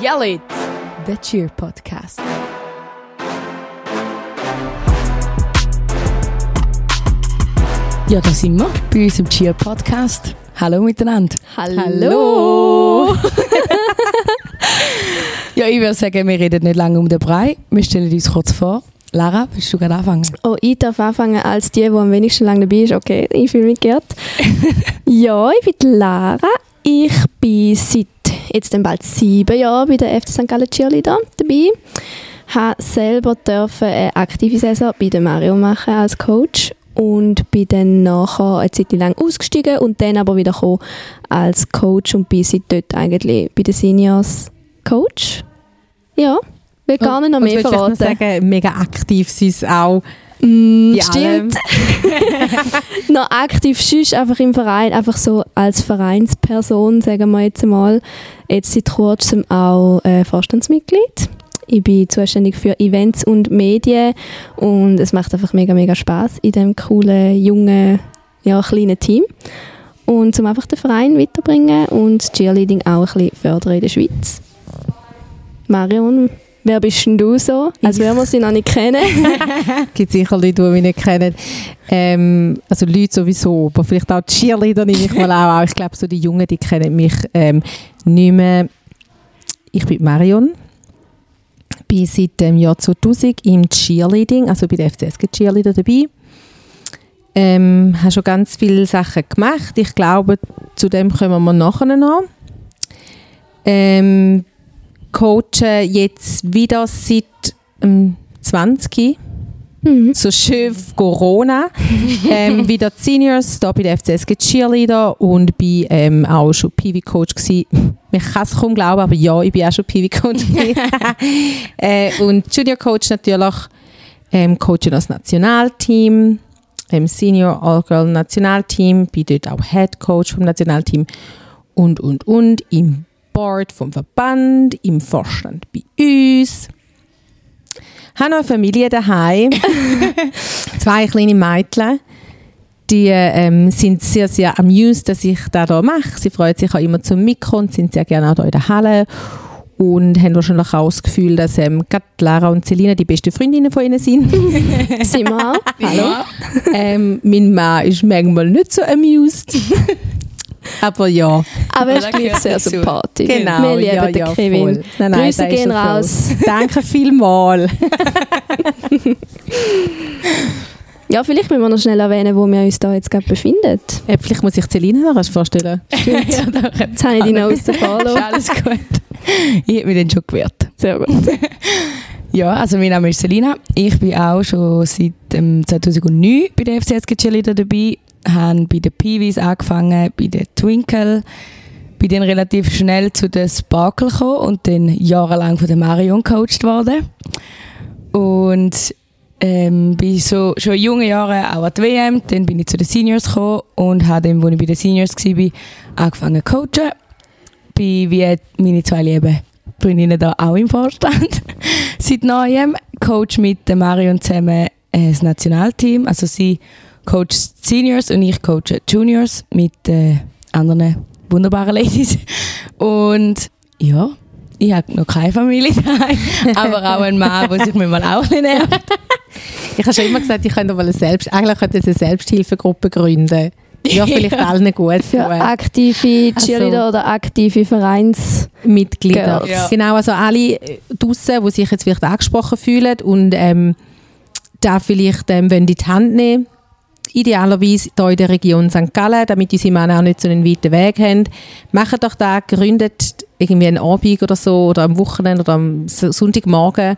Yell It, der Cheer Podcast. Ja, da sind wir bei uns im Cheer Podcast. Hallo miteinander. Hallo! Ja, ich würde sagen, wir reden nicht lange um den Brei. Wir stellen uns kurz vor. Lara, willst du gerade anfangen? Oh, ich darf anfangen als die, die am wenigsten lange dabei ist. Okay, ich fühle mich geehrt. ja, ich bin Lara. Ich bin seit jetzt dann bald sieben Jahren bei der FC St. Gallen Cheerleader dabei. Habe selber dürfen eine aktive Saison bei der Mario machen als Coach und bin dann nachher eine Zeit lang ausgestiegen und dann aber wieder gekommen als Coach und bin seit dort eigentlich bei den Seniors Coach. Ja, will gar nicht noch Und mehr vielleicht verraten. noch sagen, mega aktiv sind sie auch. Mm, stimmt. noch aktiv sonst einfach im Verein, einfach so als Vereinsperson, sagen wir jetzt mal. Jetzt seit kurzem auch äh, Vorstandsmitglied. Ich bin zuständig für Events und Medien und es macht einfach mega, mega Spaß in dem coolen, jungen, ja, kleinen Team. Und zum einfach den Verein weiterbringen und Cheerleading auch ein bisschen fördern in der Schweiz. Marion, wer bist denn du so? Als würden wir sie noch nicht kennen. gibt sicher Leute, die mich nicht kennen. Ähm, also Leute sowieso, aber vielleicht auch die Cheerleader nehme ich mal auch. Ich glaube, so die Jungen, die kennen mich ähm, nicht mehr. Ich bin Marion. bin seit dem Jahr 2000 im Cheerleading, also bei der FCSG Cheerleader dabei. Ähm, habe schon ganz viele Sachen gemacht. Ich glaube, zu dem kommen wir nachher noch. Ähm, coache jetzt wieder seit ähm, 20 Mhm. so schön Corona. ähm, wieder Seniors, da bei der FCSG Cheerleader und bin ähm, auch schon PV-Coach gsi. Man kann es kaum glauben, aber ja, ich bin auch schon PV-Coach äh, und Junior-Coach natürlich, ähm, coachen das Nationalteam, ähm, Senior All-Girl Nationalteam, bin dort auch Head Coach vom Nationalteam und, und, und, im Board vom Verband, im Vorstand bei uns habe noch eine Familie daheim. Zwei kleine Mädchen. Die ähm, sind sehr, sehr amused, dass ich das hier mache. Sie freuen sich auch immer zum Mitkommen und sind sehr gerne auch hier in der Halle. Und haben wahrscheinlich auch das Gefühl, dass ähm, gerade Lara und Selina die besten Freundinnen von ihnen sind. Sind wir auch? Hallo? ähm, mein Mann ist manchmal nicht so amused. Aber ja, Aber er ist gleich sehr sympathisch. genau. Wir lieben ja, den ja, Kevin. voll. Nein, nein, Grüße gehen raus. Danke vielmals. Ja, vielleicht müssen wir noch schnell erwähnen, wo wir uns da jetzt gerade befinden. Äh, vielleicht muss ich Selina noch vorstellen. ja, doch. Jetzt habe ich die noch Ist alles gut. Ich habe mich dann schon gewehrt. Sehr gut. Ja, also mein Name ist Selina. Ich bin auch schon seit ähm, 2009 bei der FCSG Cheerleader dabei. Habe bei den Peewees angefangen, bei der Twinkle. Bin dann relativ schnell zu den Sparkle gekommen und dann jahrelang von der Marion gecoacht worden. Und ähm, bin so schon in jungen Jahren auch an die WM. Dann bin ich zu den Seniors gekommen und habe dann, als ich bei den Seniors war, angefangen zu coachen. Bin wie meine zwei lieben Freundinnen da auch im Vorstand. Seit neuem coach mit der Marion zusammen äh, das Nationalteam. Also sie coacht die Seniors und ich coache Juniors mit äh, anderen wunderbaren Ladies. Und ja, ich habe noch keine Familie daheim, aber auch einen Mann, der sich manchmal auch ein bisschen nervt. Ich habe schon immer gesagt, ich könnte mal eine Selbst eigentlich könnte ich eine Selbsthilfegruppe gründen. Ja, vielleicht Ja. allen gut Für aktive Cheerleader oder aktive Vereins... Mitglieder. Girls. Ja. Genau, also alle äh, draussen, die sich jetzt vielleicht angesprochen fühlen und ähm, da vielleicht ähm, wollen in die Hand nehmen idealerweise hier in der Region St. Gallen, damit unsere Männer auch nicht so einen weiten Weg haben. Macht doch da, gründet irgendwie einen Abend oder so oder am Wochenende oder am Sonntagmorgen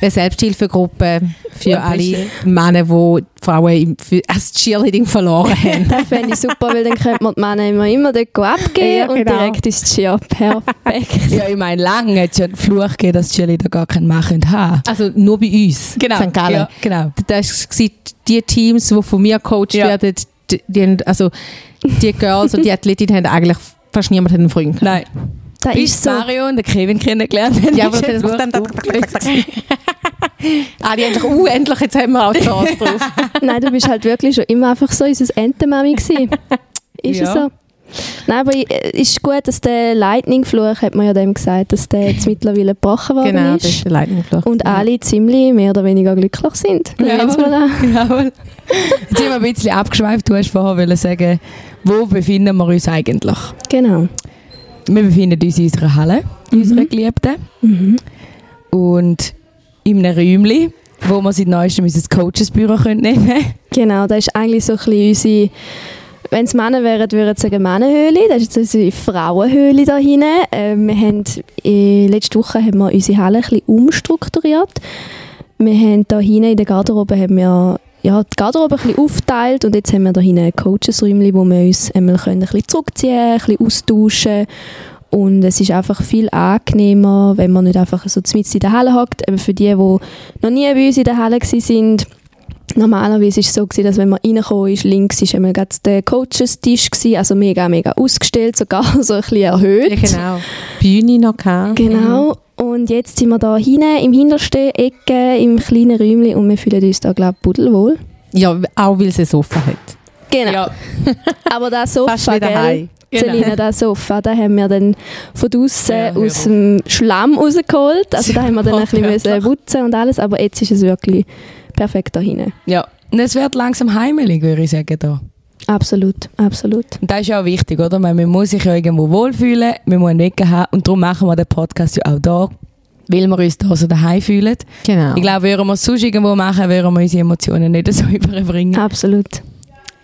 eine Selbsthilfegruppe für Ja, alle. Männer, die Frauen im, für, als Cheerleading verloren haben. Das fände ich super, weil dann könnte man die Männer immer, immer dort abgeben Ja, und genau. direkt ins Cheer. Perfekt. Ja, ich meine, lange hat es einen Fluch gegeben, dass die Cheerleader gar keinen machen haben. Also nur bei uns, St. Gallen. Ja, genau. das war die Teams, die von mir gecoacht Ja. werden, die, die, also die Girls und die Athletinnen haben eigentlich fast niemand einen Freund. Nein. Das Bis ist so. Mario und den Kevin kennengelernt haben. Ja, aber ist das es dann, ah, die endlich, uh, endlich, jetzt haben wir auch Chance drauf. Nein, du bist halt wirklich schon immer einfach so unser Entenmami gewesen. Ist Ja. es so? Nein, aber es ist gut, dass der Lightning-Fluch, hat man ja dem gesagt, dass der jetzt mittlerweile gebrochen worden Genau, das ist. ist der Lightning-Fluch. Und alle ziemlich mehr oder weniger glücklich sind. Ja, Nehmen wir mal an. Jawohl. Jetzt sind wir ein bisschen abgeschweift. Du hast vorher wollen sagen, wo befinden wir uns eigentlich? Genau. Wir befinden uns in unserer Halle, in unserer Geliebten. Mhm. Und in einem Räumchen, wo wir seit neuestem unser Coachesbüro nehmen können. Genau, das ist eigentlich so ein bisschen unsere, wenn es Männer wären, würden sie sagen Männerhöhle. Das ist jetzt unsere Frauenhöhle da hinten. Ähm, wir haben, äh, letzte Woche haben wir unsere Halle ein bisschen umstrukturiert. Wir haben da hinten in der Garderobe haben wir ja, die Garderobe ein bisschen aufteilt und jetzt haben wir da hinten ein Coachesräumchen, wo wir uns einmal können ein bisschen zurückziehen können, ein bisschen austauschen und es ist einfach viel angenehmer, wenn man nicht einfach so mitten in der Halle hockt. Eben für die, die noch nie bei uns in der Halle waren, Normalerweise war es so, gewesen, dass wenn man reingekommen ist, links war einmal der Coaches-Tisch, also mega, mega ausgestellt, sogar so ein bisschen erhöht. Ja, genau. Bühne noch gehabt. Genau. Und jetzt sind wir da hinten im hintersten Ecke, im kleinen Räumchen und wir fühlen uns da, glaube ich, pudelwohl. Ja, auch weil es ein Sofa hat. Genau. Ja, Aber das Fast Sofa, daheim. gell? Selina, das Sofa, da haben wir dann von draussen Ja, aus dem Schlamm rausgeholt. Also da haben wir dann ein bisschen putzen und alles, aber jetzt ist es wirklich perfekt da hinten. ja. Und es wird langsam heimelig, würde ich sagen. Da. Absolut, absolut. Und das ist ja auch wichtig, oder? Weil man muss sich ja irgendwo wohlfühlen, man muss einen Weg haben und darum machen wir den Podcast ja auch da, weil wir uns da so daheim fühlen. Genau. Ich glaube, würden wir es sonst irgendwo machen, würden wir unsere Emotionen nicht so überbringen. Absolut.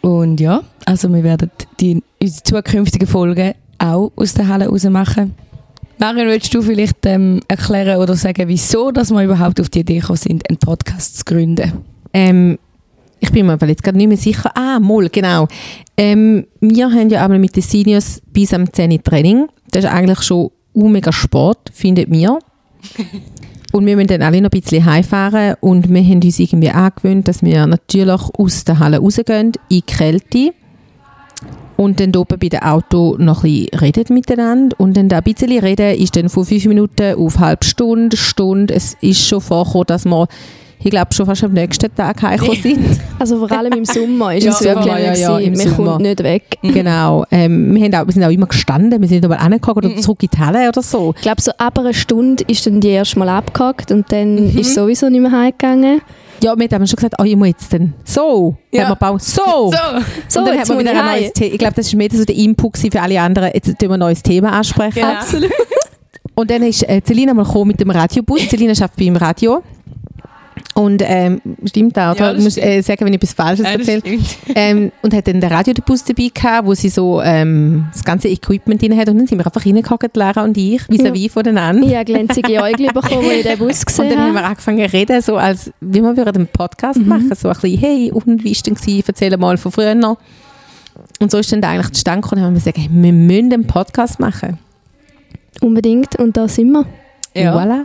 Und ja, also wir werden die, unsere zukünftigen Folgen auch aus der Halle raus machen. Marion, willst du vielleicht ähm, erklären oder sagen, wieso dass wir überhaupt auf die Idee gekommen sind, einen Podcast zu gründen? Ähm, ich bin mir aber jetzt gerade nicht mehr sicher. Ah, Moll, genau. Ähm, wir haben ja einmal mit den Seniors bis am 10 Uhr Training. Das ist eigentlich schon mega Sport, findet mir. Und wir müssen dann alle noch ein bisschen heimfahren und wir haben uns irgendwie angewöhnt, dass wir natürlich aus der Halle rausgehen, in die Kälte und dann oben bei dem Auto noch ein bisschen reden miteinander und dann da ein bisschen reden ist dann von fünf Minuten auf halbe Stunde, Stunde. Es ist schon vorgekommen, dass wir, ich glaube, schon fast am nächsten Tag heimgekommen sind. Also vor allem im Sommer ist es wirklich ja, ja, ja, im man kommt nicht weg. Genau. Ähm, wir, haben auch, wir sind auch immer gestanden, wir sind nicht mal angekommen oder zurück in die Halle oder so. Ich glaube, so ab einer Stunde ist dann die erste Mal abgehakt und dann ist sowieso nicht mehr heimgegangen. Ja, wir haben schon gesagt, oh, ich muss jetzt dann so. Ja. Haben wir gebaut, so. So! So, und dann haben wir wieder ein neues Thema. Ich glaube, das war mehr so der Input für alle anderen. Jetzt tun wir ein neues Thema ansprechen. Genau. Absolut. Und dann ist äh, Celina mal gekommen mit dem Radiobus. Celina arbeitet beim Radio. Und ähm, stimmt auch, Ja, Ich muss äh, sagen, wenn ich etwas Falsches Ja, erzähle. ähm, und hat dann den Radiobus dabei gehabt, wo sie so ähm, das ganze Equipment drin hat. Und dann sind wir einfach reingehockt, Lara und ich, vis-à-vis voneinander. Ich habe glänzige Äugel bekommen, als ich den Bus Und gesehen dann haben habe. wir angefangen zu reden, so als wie wir würden einen Podcast Mhm. machen. So ein bisschen, hey, und wie war denn gewesen? Erzähl mal von früher noch. Und so ist dann eigentlich zustande gekommen, haben wir gesagt, hey, wir müssen einen Podcast machen. Unbedingt. Und da sind wir. Ja. Voilà.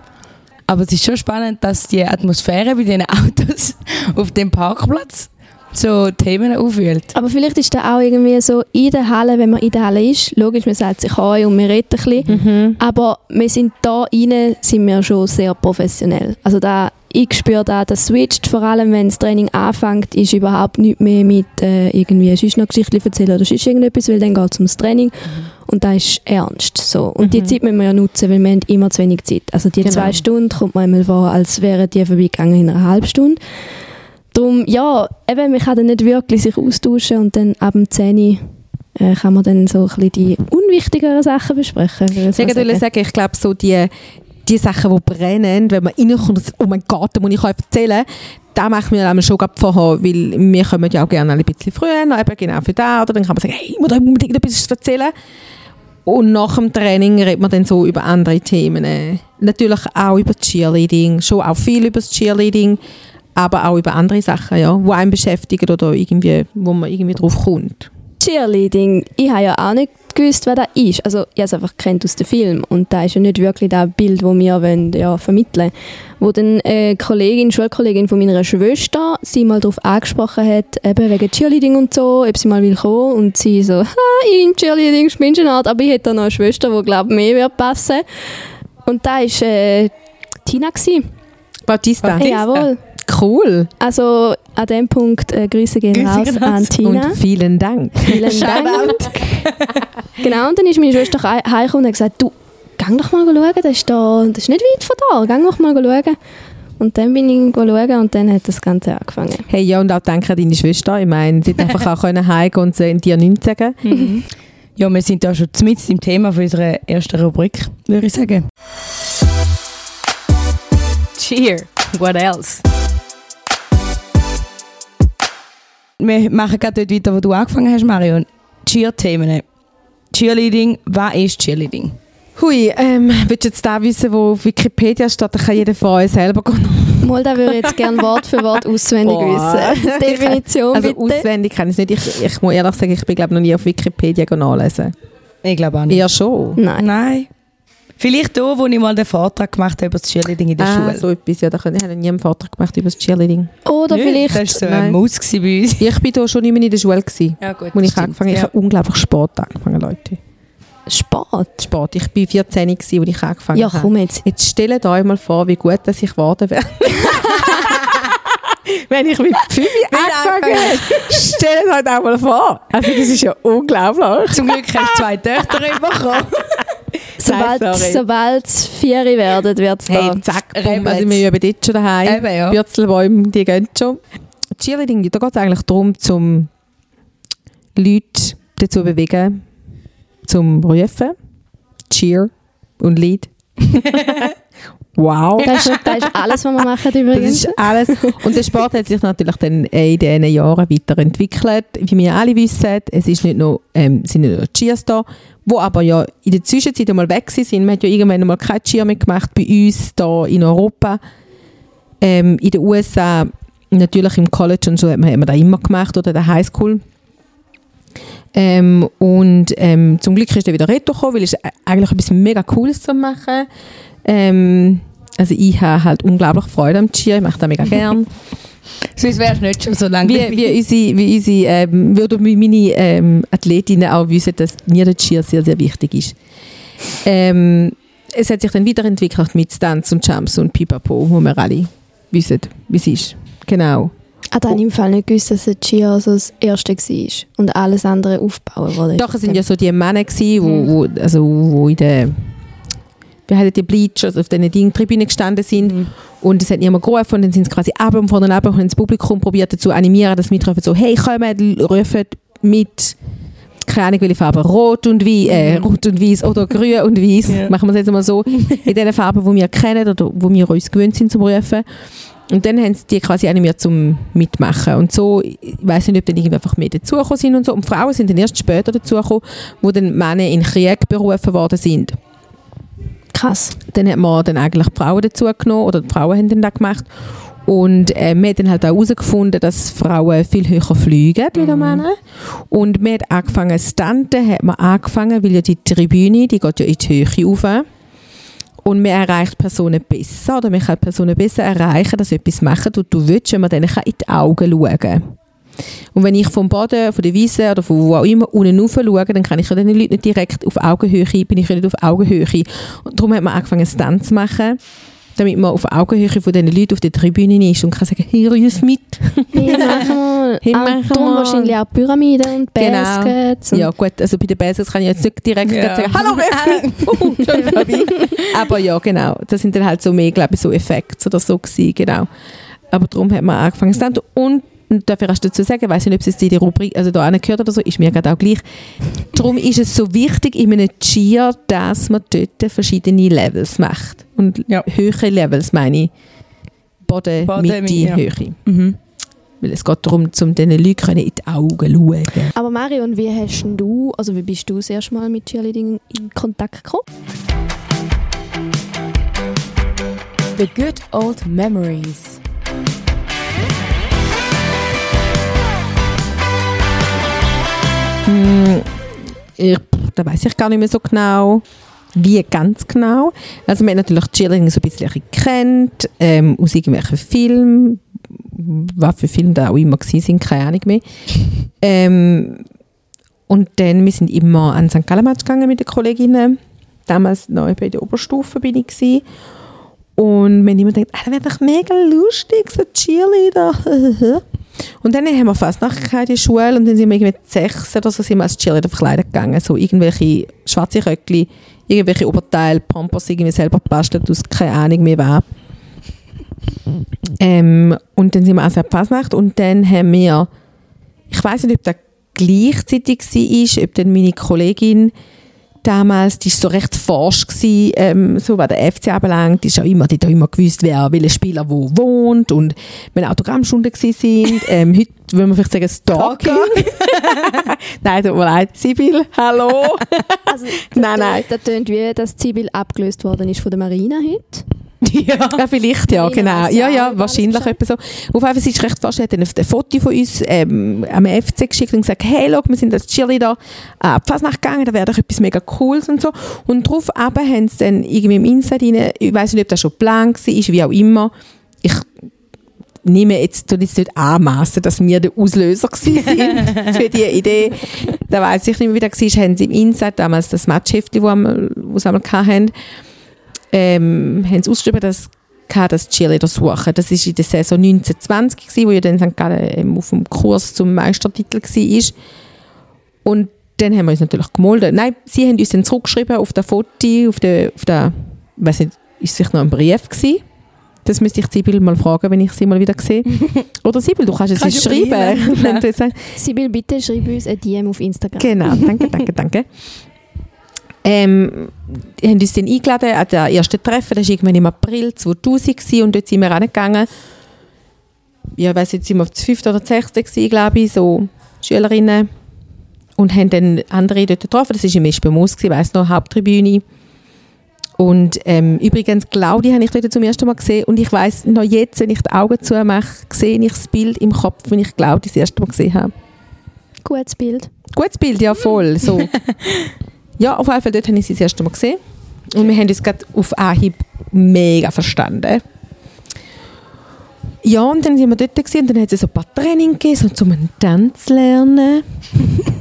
Aber es ist schon spannend, dass die Atmosphäre bei diesen Autos auf dem Parkplatz so Themen aufwühlt. Aber vielleicht ist da auch irgendwie so in der Halle, wenn man in der Halle ist, logisch, man sagt sich Heu und wir reden ein bisschen, Mhm. aber wir sind da rein, sind wir schon sehr professionell. Also da, ich spüre da, das switcht, vor allem wenn das Training anfängt, ist überhaupt nicht mehr mit äh, irgendwie sonst noch Geschichten erzählen oder sonst irgendetwas, weil dann geht es ums Training und da ist ernst. So. Und die Mhm. Zeit müssen wir ja nutzen, weil wir haben immer zu wenig Zeit. Also die Genau. zwei Stunden kommt man einmal vor, als wären die vorbeigegangen in einer halben Stunde. Darum, ja, eben, man kann dann nicht wirklich sich austauschen und dann ab dem 10 Uhr äh, kann man dann so ein bisschen die unwichtigeren Sachen besprechen. ich würde sagen. ich glaube, so die, die Sachen, die brennen, wenn man reinkommt und oh mein Gott, da muss ich euch erzählen, da machen wir einmal schon vorher, weil wir kommen ja auch gerne ein bisschen früher, eben genau für da, oder dann kann man sagen, hey, ich muss euch unbedingt etwas erzählen. Und nach dem Training redet man dann so über andere Themen. Natürlich auch über Cheerleading, schon auch viel über das Cheerleading, aber auch über andere Sachen, ja, die einen beschäftigen oder irgendwie, wo man irgendwie drauf kommt. Cheerleading, ich habe ja auch nicht gewusst, was das ist. Also ich habe es einfach kennt aus dem Film und da ist ja nicht wirklich das Bild, das wir wollen, ja, vermitteln Wo dann eine Kollegin, Schulkollegin von meiner Schwester sie mal darauf angesprochen hat, eben wegen Cheerleading und so, ob sie mal will kommen und sie so, ha, ich im Cheerleading spielst du Art, aber ich hätte da noch eine Schwester, die glaube mehr wird passen. Und da war äh, Tina. Gewesen. Bautista. Bautista. Jawohl. Cool. Also an dem Punkt äh, Grüße gehen Grüße raus gehen an. Tina. Und vielen Dank. Vielen Dank. genau, und dann ist meine Schwester hei- heimgekommen und hat gesagt, du, geh doch mal schauen, das ist, da, das ist nicht weit von da, geh doch mal schauen. Und dann bin ich schauen und dann hat das Ganze angefangen. Hey, ja, und auch danke an deine Schwester. Ich meine, sie hat einfach auch können heimgehen und sie- dir nichts sagen. Ja, wir sind da schon mit im Thema von unserer ersten Rubrik, würde ich sagen. Cheer. What else? Wir machen gerade dort weiter, wo du angefangen hast, Marion. Cheer-Themen. Cheerleading, was ist Cheerleading? Hui, ähm, willst du jetzt da wissen, wo auf Wikipedia steht, dann kann jeder von euch selber gehen. Mal, da würde ich jetzt gerne Wort für Wort auswendig Boah. wissen. Definition Also bitte. auswendig kann ich es nicht. Ich, ich muss ehrlich sagen, ich bin glaube noch nie auf Wikipedia nachlesen. Ich glaube auch nicht. Eher schon. Nein. Nein. Vielleicht da, wo ich mal den Vortrag gemacht habe über das Cheerleading in der ah, Schule. so etwas. Ja, da ich habe nie einen Vortrag gemacht über das Cheerleading. Oder Nicht? vielleicht... Das war so ein Maus bei uns. Ich bin da schon immer in der Schule gewesen. Ja, gut. Ich angefangen habe, ich habe unglaublich spät angefangen, Leute. Sport. Spät. Ich bin 14 gewesen, als ich angefangen Ja, habe. komm jetzt. Jetzt stellt euch mal vor, wie gut dass ich geworden wäre. Wenn ich mit 5 angefangen hätte. Stellt euch das mal vor. Also das ist ja unglaublich. Zum Glück hast du zwei Töchter bekommen. Sobald, sobald es vier werden, wird es Hey, da. zack, bumm. Also wir üben dort schon daheim. Eben, ja. Bürzelbäume, die gehen schon. Cheerleading, da geht es eigentlich darum, zum Leute dazu bewegen, zum Rufen, Cheer und Lead. wow. Das ist, das ist alles, was wir machen Das übrigens. ist alles. Und der Sport hat sich natürlich dann in diesen Jahren weiterentwickelt. Wie wir alle wissen, es ist nicht nur, ähm, sind nicht nur Cheers da, wo aber ja in der Zwischenzeit einmal weg sind. Man hat ja irgendwann mal kein Cheer mehr gemacht bei uns hier in Europa. Ähm, in den USA, natürlich im College und so hat man, hat man das immer gemacht oder in der Highschool. Ähm, und ähm, zum Glück ist er wieder retour gekommen, weil es eigentlich etwas mega Cooles zu machen. Ähm, also ich habe halt unglaublich Freude am Cheer, ich mache das mega gern. Sonst wärst du nicht schon so lange wie, wie unsere, wie unsere ähm, wie meine ähm, Athletinnen auch wissen, dass mir der Cheer sehr, sehr wichtig ist. Ähm, es hat sich dann weiterentwickelt mit Stunts und Jumps und Pipapo, wo wir alle wissen, wie es ist. Genau. Ah, da habe ich im Fall nicht gewusst, dass der Chia so das Erste war und alles andere aufbauen wurde. Doch, es sind ja so die Männer gewesen, wo, wo, also, wo in der wie heißen die Bleachers auf diesen Ding Tribünen gestanden sind und es hat niemand gerufen und dann sind sie quasi ab und vorne ab und haben das Publikum probiert dazu zu animieren, dass sie mitrufen so «Hey, kommt, rufen mit keine Ahnung, welche Farbe, rot und weiß, äh, rot und weiß oder grün und weiß, Ja. machen wir es jetzt mal so, in den Farben, die wir kennen oder wo wir uns gewöhnt sind zum Rufen. Und dann haben sie die quasi animiert zum Mitmachen. Und so, ich weiß nicht, ob dann irgendwie einfach mehr dazugekommen sind und so. Und Frauen sind dann erst später dazugekommen, wo dann Männer in den Krieg berufen worden sind. Krass. Dann hat man dann eigentlich die Frauen dazu genommen, oder die Frauen haben dann das gemacht. Und äh, man hat dann halt auch herausgefunden, dass Frauen viel höher fliegen wie die Männer. Und man hat angefangen, Stunten hat man angefangen, weil ja die Tribüne, die geht ja in die Höhe rauf. Und man erreicht Personen besser, oder man kann Personen besser erreichen, dass sie etwas machen, was du willst, wenn man denen in die Augen schauen kann. Und wenn ich vom Boden, von der Wiese oder von wo auch immer unten rauf schaue, dann kann ich ja den Leuten nicht direkt auf Augenhöhe, bin ich ja nicht auf Augenhöhe. Und darum hat man angefangen, Stunts zu machen, damit man auf Augenhöhe von den Leuten auf der Tribüne ist und kann sagen, hier, ruf mit. Hey. Hey, ah, darum wahrscheinlich auch Pyramiden und Genau. Baskets. und- Ja gut, also bei den Basics kann ich jetzt nicht direkt Ja. sagen, hallo vorbei. Aber ja, genau, das sind dann halt so mehr, glaube ich, so Effekte oder so gewesen, genau. Aber darum hat man angefangen Stunt und und dafür hast du dazu sagen, ich weiß nicht, ob es in die Rubrik, also da gehört oder so, ist mir gerade auch gleich. Darum ist es so wichtig in einem Cheer, dass man dort verschiedene Levels macht. Und Ja. höhere Levels meine ich. Boden, Boden, Mitte, ja. Höhe. Mhm. Weil es geht darum, um diesen Leuten können in die Augen zu schauen. Aber Marion, wie hast du, also wie bist du das erste Mal mit Cheerleading in Kontakt gekommen? The good old memories. Hm, ich, da weiß ich gar nicht mehr so genau, wie ganz genau. Also man hat natürlich Cheerleading so ein bisschen kennt, ähm, aus irgendwelchen Filmen, was für Filme da auch immer sind, keine Ahnung mehr. Ähm, und dann, wir sind immer an St. Gallen gegangen mit den Kolleginnen. Damals noch bei der Oberstufe bin ich gewesen. Und haben immer gedacht, ah, das wäre doch mega lustig, so Cheerleader. Und dann haben wir fast nachher die Schule und dann sind wir irgendwie mit sechs oder so sind wir als Cheerleader verkleidet gegangen. So irgendwelche schwarze Röckli, irgendwelche Oberteile, Pampers irgendwie selber gebastelt aus keine Ahnung mehr was. Ähm, und dann sind wir also an Fasnacht und dann haben wir, ich weiß nicht, ob das gleichzeitig war, ob dann meine Kollegin damals, die ist so recht forsch gewesen, ähm, so was der FC anbelangt, die ist immer, die hat auch immer gewusst, wer welcher Spieler wo wohnt und wenn Autogrammstunden gewesen sind. ähm, heute würde man vielleicht sagen Stalker. nein, tut mir leid. Sibyl, hallo. Also, Nein, nein. Das tönt wie, dass Zibil abgelöst worden ist von der Marina heute. Ja. Ja, vielleicht, ja, genau. weiss Ja, ja wahrscheinlich alles etwa so. Auf jeden Fall, ist recht fast, hat ein Foto von uns ähm, am FC geschickt und gesagt, hey, schau, wir sind als Cheerleader äh, Fasnacht gegangen, da wäre doch etwas mega Cooles und so. Und darauf aber haben sie dann irgendwie im Inside rein, ich weiß nicht, ob das schon geplant war, wie auch immer, ich nehme jetzt, jetzt nicht anmassen, dass wir der Auslöser sind für diese Idee. Da weiss ich nicht mehr, wie das war, haben sie im Inside damals das Matchheft, das sie einmal hatten, ähm, haben sie ausgeschrieben, dass gehabt, das Cheerleader suchen. Das war in der Saison 1920, gewesen, wo ja dann St. Gallen ähm, auf dem Kurs zum Meistertitel war. Und dann haben wir uns natürlich gemolden. Nein, sie haben uns dann zurückgeschrieben auf der Foto, auf der, auf der ich weiß nicht, ist es vielleicht noch ein Brief gewesen? Das müsste ich Sibyl mal fragen, wenn ich sie mal wieder sehe. Oder Sibyl, du kannst es Kannst schreiben. Sibyl, bitte schreib uns ein DM auf Instagram. Genau, danke, danke, danke. Ähm, haben uns dann eingeladen an das erste Treffen, das war irgendwann im April 2000 gewesen, und dort sind wir reingegangen. Ja, ich weiss jetzt, sind wir auf das fünfte oder das sechste gewesen, glaube ich, so Schülerinnen. Und haben dann andere dort getroffen, das war im Espemus, ich weiss noch, Haupttribüne. Und ähm, übrigens, Claudia habe ich dort zum ersten Mal gesehen und ich weiss noch jetzt, wenn ich die Augen zumache, sehe ich das Bild im Kopf, wenn ich Claudia das erste Mal gesehen habe. Gutes Bild. Gutes Bild, ja voll. So. ja, auf jeden Fall, dort habe ich sie das erste Mal gesehen. Und wir haben uns gerade auf Anhieb mega verstanden. Ja, und dann sind wir dort gewesen, und dann hat es so ein paar Training gegeben, so zum einen Tanz lernen.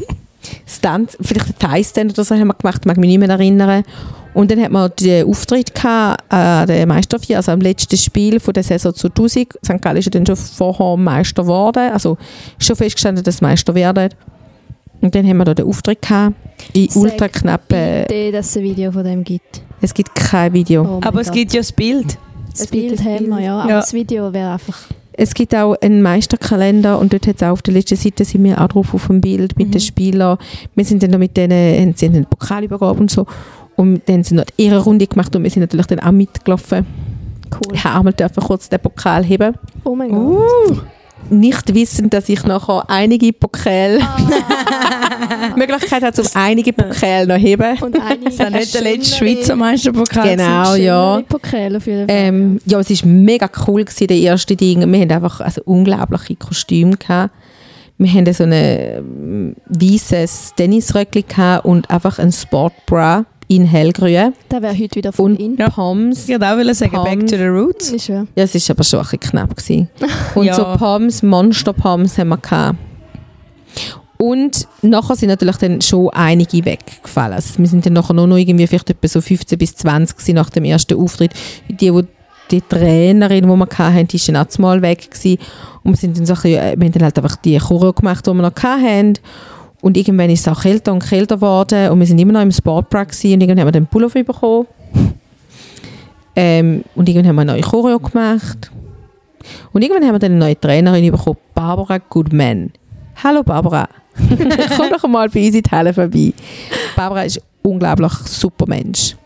das Tanz, vielleicht ein Thai-Stand oder so haben wir gemacht, mag mich nicht mehr erinnern. Und dann hat man den Auftritt gehabt, an der Meistervier, also am letzten Spiel von der Saison 2000. St. Gallen ist ja dann schon vorher Meister geworden, also ist schon festgestanden, dass Meister werden. Und dann haben wir da den Auftritt gehabt, in Sag ultra knappen, Bitte, dass es ein Video von dem gibt. es gibt kein Video. Oh Aber es Gott. gibt ja das Bild. das gibt Bild haben wir, ja. Aber Ja. das Video wäre einfach... Es gibt auch einen Meisterkalender und dort hat es auch auf der letzten Seite sind wir auch drauf auf dem Bild mit Mhm. den Spielern. Wir sind dann noch mit denen, sie haben den Pokal übergeben und so. Und dann haben sie noch ihre Runde gemacht und wir sind natürlich dann auch mitgelaufen. Cool. Ich habe einmal dürfen kurz den Pokal heben. Oh mein Gott. Nicht wissend, dass ich nachher einige Pokale, Ah. Möglichkeit habe, um einige Pokale noch heben. Und einige Das nicht der letzte Schweizer Meisterpokal. Genau, ja. Pokale auf jeden Fall. Ähm, ja, es war mega cool, gewesen, der erste Ding. Wir hatten einfach also unglaubliche Kostüme. Gehabt. Wir hatten so ein ähm, weißes Tennisröckchen und einfach ein Sportbra in hellgrün der wäre heute wieder und in. Pommes. Ich wollte auch sagen, back to the roots. Ich schwöre. Ja, es war aber schon ein bisschen knapp. Gewesen. Und Ja. so Pommes, Monster-Pommes haben wir gehabt. Und nachher sind natürlich dann schon einige weggefallen. Also wir sind dann nachher nur noch irgendwie vielleicht etwa so 15 bis 20 gewesen nach dem ersten Auftritt. Die, wo die Trainerin, die wir hatten, die ist dann auch mal weg gewesen. Und wir, sind dann so bisschen, äh, wir haben dann halt einfach die Choreo gemacht, die wir noch hatten. Und irgendwann ist es auch kälter und kälter geworden und wir sind immer noch im gewesen und irgendwann haben wir den Pullover bekommen. Ähm, und irgendwann haben wir eine neue Choreo gemacht. Und irgendwann haben wir dann eine neue Trainerin bekommen, Barbara Goodman. Hallo Barbara. Komm doch mal bei uns in die Halle vorbei. Barbara ist ein unglaublich super Mensch.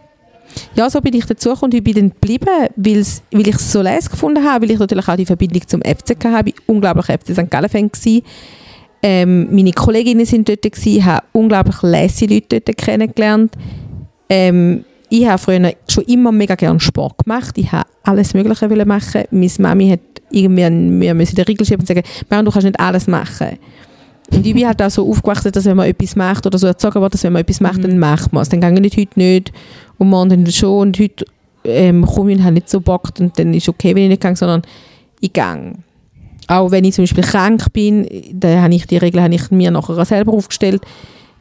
Ja, so bin ich dazu gekommen und ich bin dann geblieben, weil ich es so les gefunden habe, weil ich natürlich auch die Verbindung zum FCK habe. Ich war unglaublich FC St. Gallen-Fan. Ähm, meine Kolleginnen sind dort, gewesen, ich habe unglaublich lässige Leute dort kennengelernt. Ähm, ich habe früher schon immer mega gerne Sport gemacht. Ich habe alles Mögliche wollen machen. Meine Mami hat irgendwann mir müssen den Riegel schieben und sagen, Marion, du kannst nicht alles machen. Und ich bin halt auch so aufgewachsen, dass wenn man etwas macht oder so erzogen wird, dass wenn man etwas macht, Mhm. dann macht man es. Dann gehe ich heute nicht und morgen dann schon und heute ähm, komme ich und habe nicht so Bock und dann ist okay, wenn ich nicht gehe, sondern ich gehe. Auch wenn ich zum Beispiel krank bin, da habe ich die Regel habe ich mir nachher selber aufgestellt.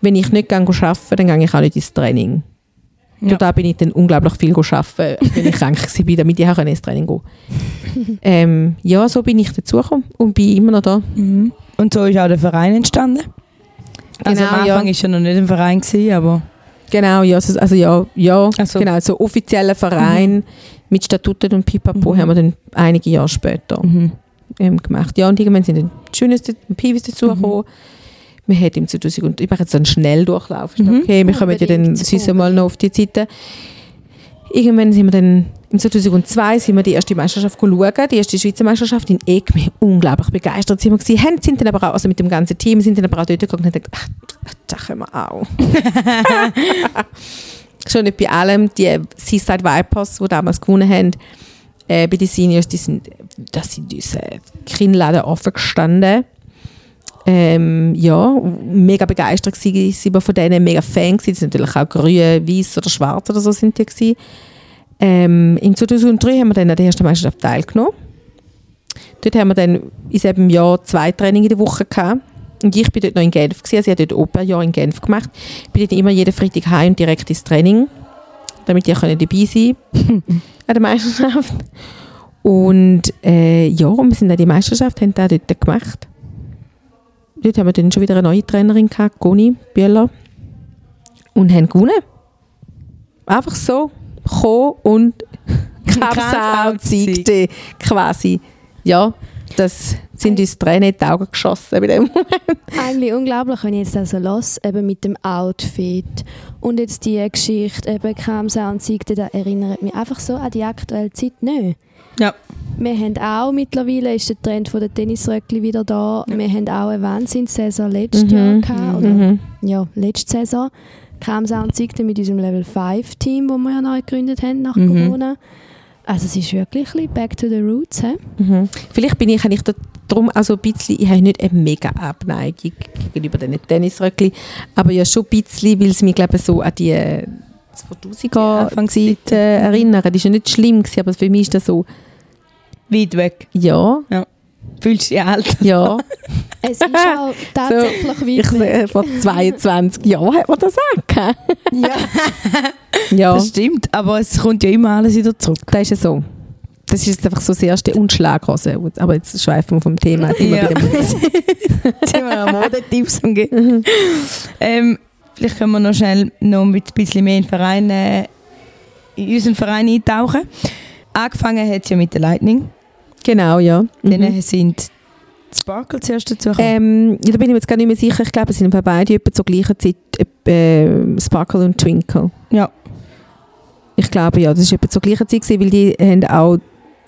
Wenn ich nicht gehe arbeiten, dann gehe ich auch nicht ins Training. Ja. Da bin ich dann unglaublich viel arbeiten, wenn ich krank war, damit ich auch ins Training gehen ähm, ja, so bin ich dazugekommen und bin immer noch da. Mhm. Und so ist auch der Verein entstanden. Also Genau, am ja. Anfang war ja noch nicht ein Verein, gewesen, aber Genau, ja, also, also ja, ja Ach so. genau, so offizieller Verein mit Statuten und Pipapo Mhm. haben wir dann einige Jahre später mhm. Ähm, gemacht. Ja, und irgendwann sind dann die Schönes und Pivis dazugekommen. Wir haben im 2000, und ich mache jetzt einen Schnelldurchlauf. Mhm. Okay, wir kommen ja dann süß mal noch auf die Seite. Irgendwann sind wir dann, im 2002 sind wir die erste Meisterschaft schauen, die erste Schweizer Meisterschaft in Egme. Unglaublich begeistert sind wir gewesen. Sind dann aber auch, also mit dem ganzen Team, sind dann aber auch dort gegangen und haben gedacht, ach, das können wir auch. Schon nicht bei allem, die Seaside Vipers, die damals gewonnen haben, äh, bei den Seniors, die sind, das sind unsere Kinnladen offen gestanden. Ähm, ja, mega begeistert wir von denen, mega Fan gewesen. Das sind natürlich auch grün, weiß oder schwarz oder so sind die gewesen. Ähm, Im 2003 haben wir dann an der ersten Meisterschaft teilgenommen. Dort haben wir dann in diesem Jahr zwei Trainings in der Woche gehabt. Und ich bin dort noch in Genf gewesen, also ich habe dort Open ein Jahr in Genf gemacht. Bin dort immer jeden Freitag heim und direkt ins Training, damit ich dabei sein an der Meisterschaft. Und äh, ja, und wir sind an die Meisterschaft, haben das dort gemacht. Dort haben wir dann schon wieder eine neue Trainerin gehabt, Goni Bühler. Und haben gewonnen. Einfach so gekommen und Kapsau zeigte quasi. Ja, das sind uns Tränen in die Augen geschossen bei dem. Eigentlich unglaublich, wenn ich jetzt also los eben mit dem Outfit und jetzt die Geschichte eben Kamsa und Siegte, da erinnert mich einfach so an die aktuelle Zeit nicht. Ja. Wir haben auch mittlerweile ist der Trend von der Tennisröckli wieder da. Wir haben auch eine Wahnsinnssaison letztes Mhm. Jahr gehabt, oder Mhm. ja, letzte Saison. Kamsa und Siegte mit unserem Level 5 Team, das wir ja neu gegründet haben nach Mhm. Corona. Also es ist wirklich ein bisschen back to the roots. He? Mhm. Vielleicht bin ich, habe ich da drum also ein bisschen, ich habe nicht eine mega Abneigung gegenüber diesen Tennisröckli, aber ja schon ein bisschen, weil es mich glaube ich, so an die äh, 2000er Anfangszeit. Zeit äh, erinnern. Das war ja nicht schlimm, gewesen, aber für mich ist das so, weit weg. ja, Fühlst du dich alt? ja. Es ist auch tatsächlich ich, weit weg. äh, vor 22 Jahren hat man das auch. Ja. Ja, Das stimmt, aber es kommt ja immer alles wieder zurück. das ist ja so. Das ist jetzt einfach so das erste und. Aber jetzt schweifen wir vom Thema. Ja. noch Modetipps am geben. ähm, vielleicht können wir noch schnell noch mit ein bisschen mehr in, Verein, äh, in unseren Verein eintauchen. Angefangen hat es ja mit der Lightning. Genau, ja. Mhm. Dann sind Sparkle zuerst dazu. Ähm, ja, da bin ich mir jetzt gar nicht mehr sicher. Ich glaube, es sind bei beide etwa zur gleichen Zeit äh, Sparkle und Twinkle. ja. Ich glaube, ja, das war etwa zur gleichen Zeit, weil die haben auch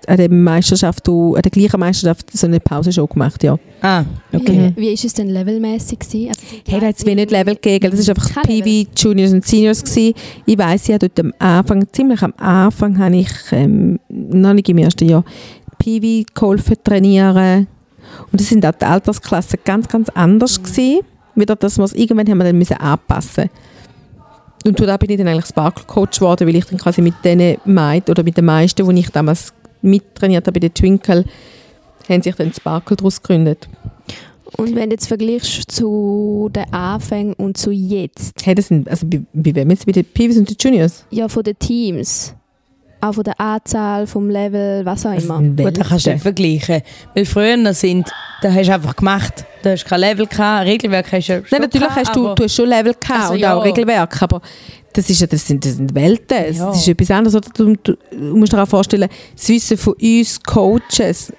an der Meisterschaft, an der gleichen Meisterschaft so eine Pause schon gemacht, ja. Ah, okay. Mhm. Wie ist es denn levelmäßig gewesen? Also Hey, da hat es wenig Level gegeben. Das war einfach PV, Juniors und Seniors. Gewesen. Ich weiss ja, dort am Anfang, ziemlich am Anfang, habe ich, ähm, noch nicht im ersten Jahr, PV geholfen trainieren. Und das sind auch die Altersklassen ganz, ganz anders gewesen. Wieder, dass wir es irgendwann haben wir dann müssen anpassen Und da bin ich dann eigentlich Sparkle-Coach geworden, weil ich dann quasi mit denen Mädchen oder mit den meisten, die ich damals mittrainiert habe bei den Twinkle, haben sich dann Sparkle daraus gegründet. Und wenn du jetzt vergleichst zu den Anfängen und zu jetzt, Hey, das sind, also bei, bei wem jetzt? Bei den Pivis und den Juniors? ja von den Teams, auch von der Anzahl, vom Level, was auch immer. Gut, das kannst du nicht vergleichen. Weil früher sind, da hast du einfach gemacht. Da hast du kein Level gehabt, Regelwerk hast du ja Nein, natürlich gehabt, hast du, du hast schon Level gehabt Also und ja. auch Regelwerk, aber das, ist, ja- das, sind, das sind Welten. Ja. ist etwas anderes. Oder? Du, du, du musst dir auch vorstellen, das Wissen von uns Coaches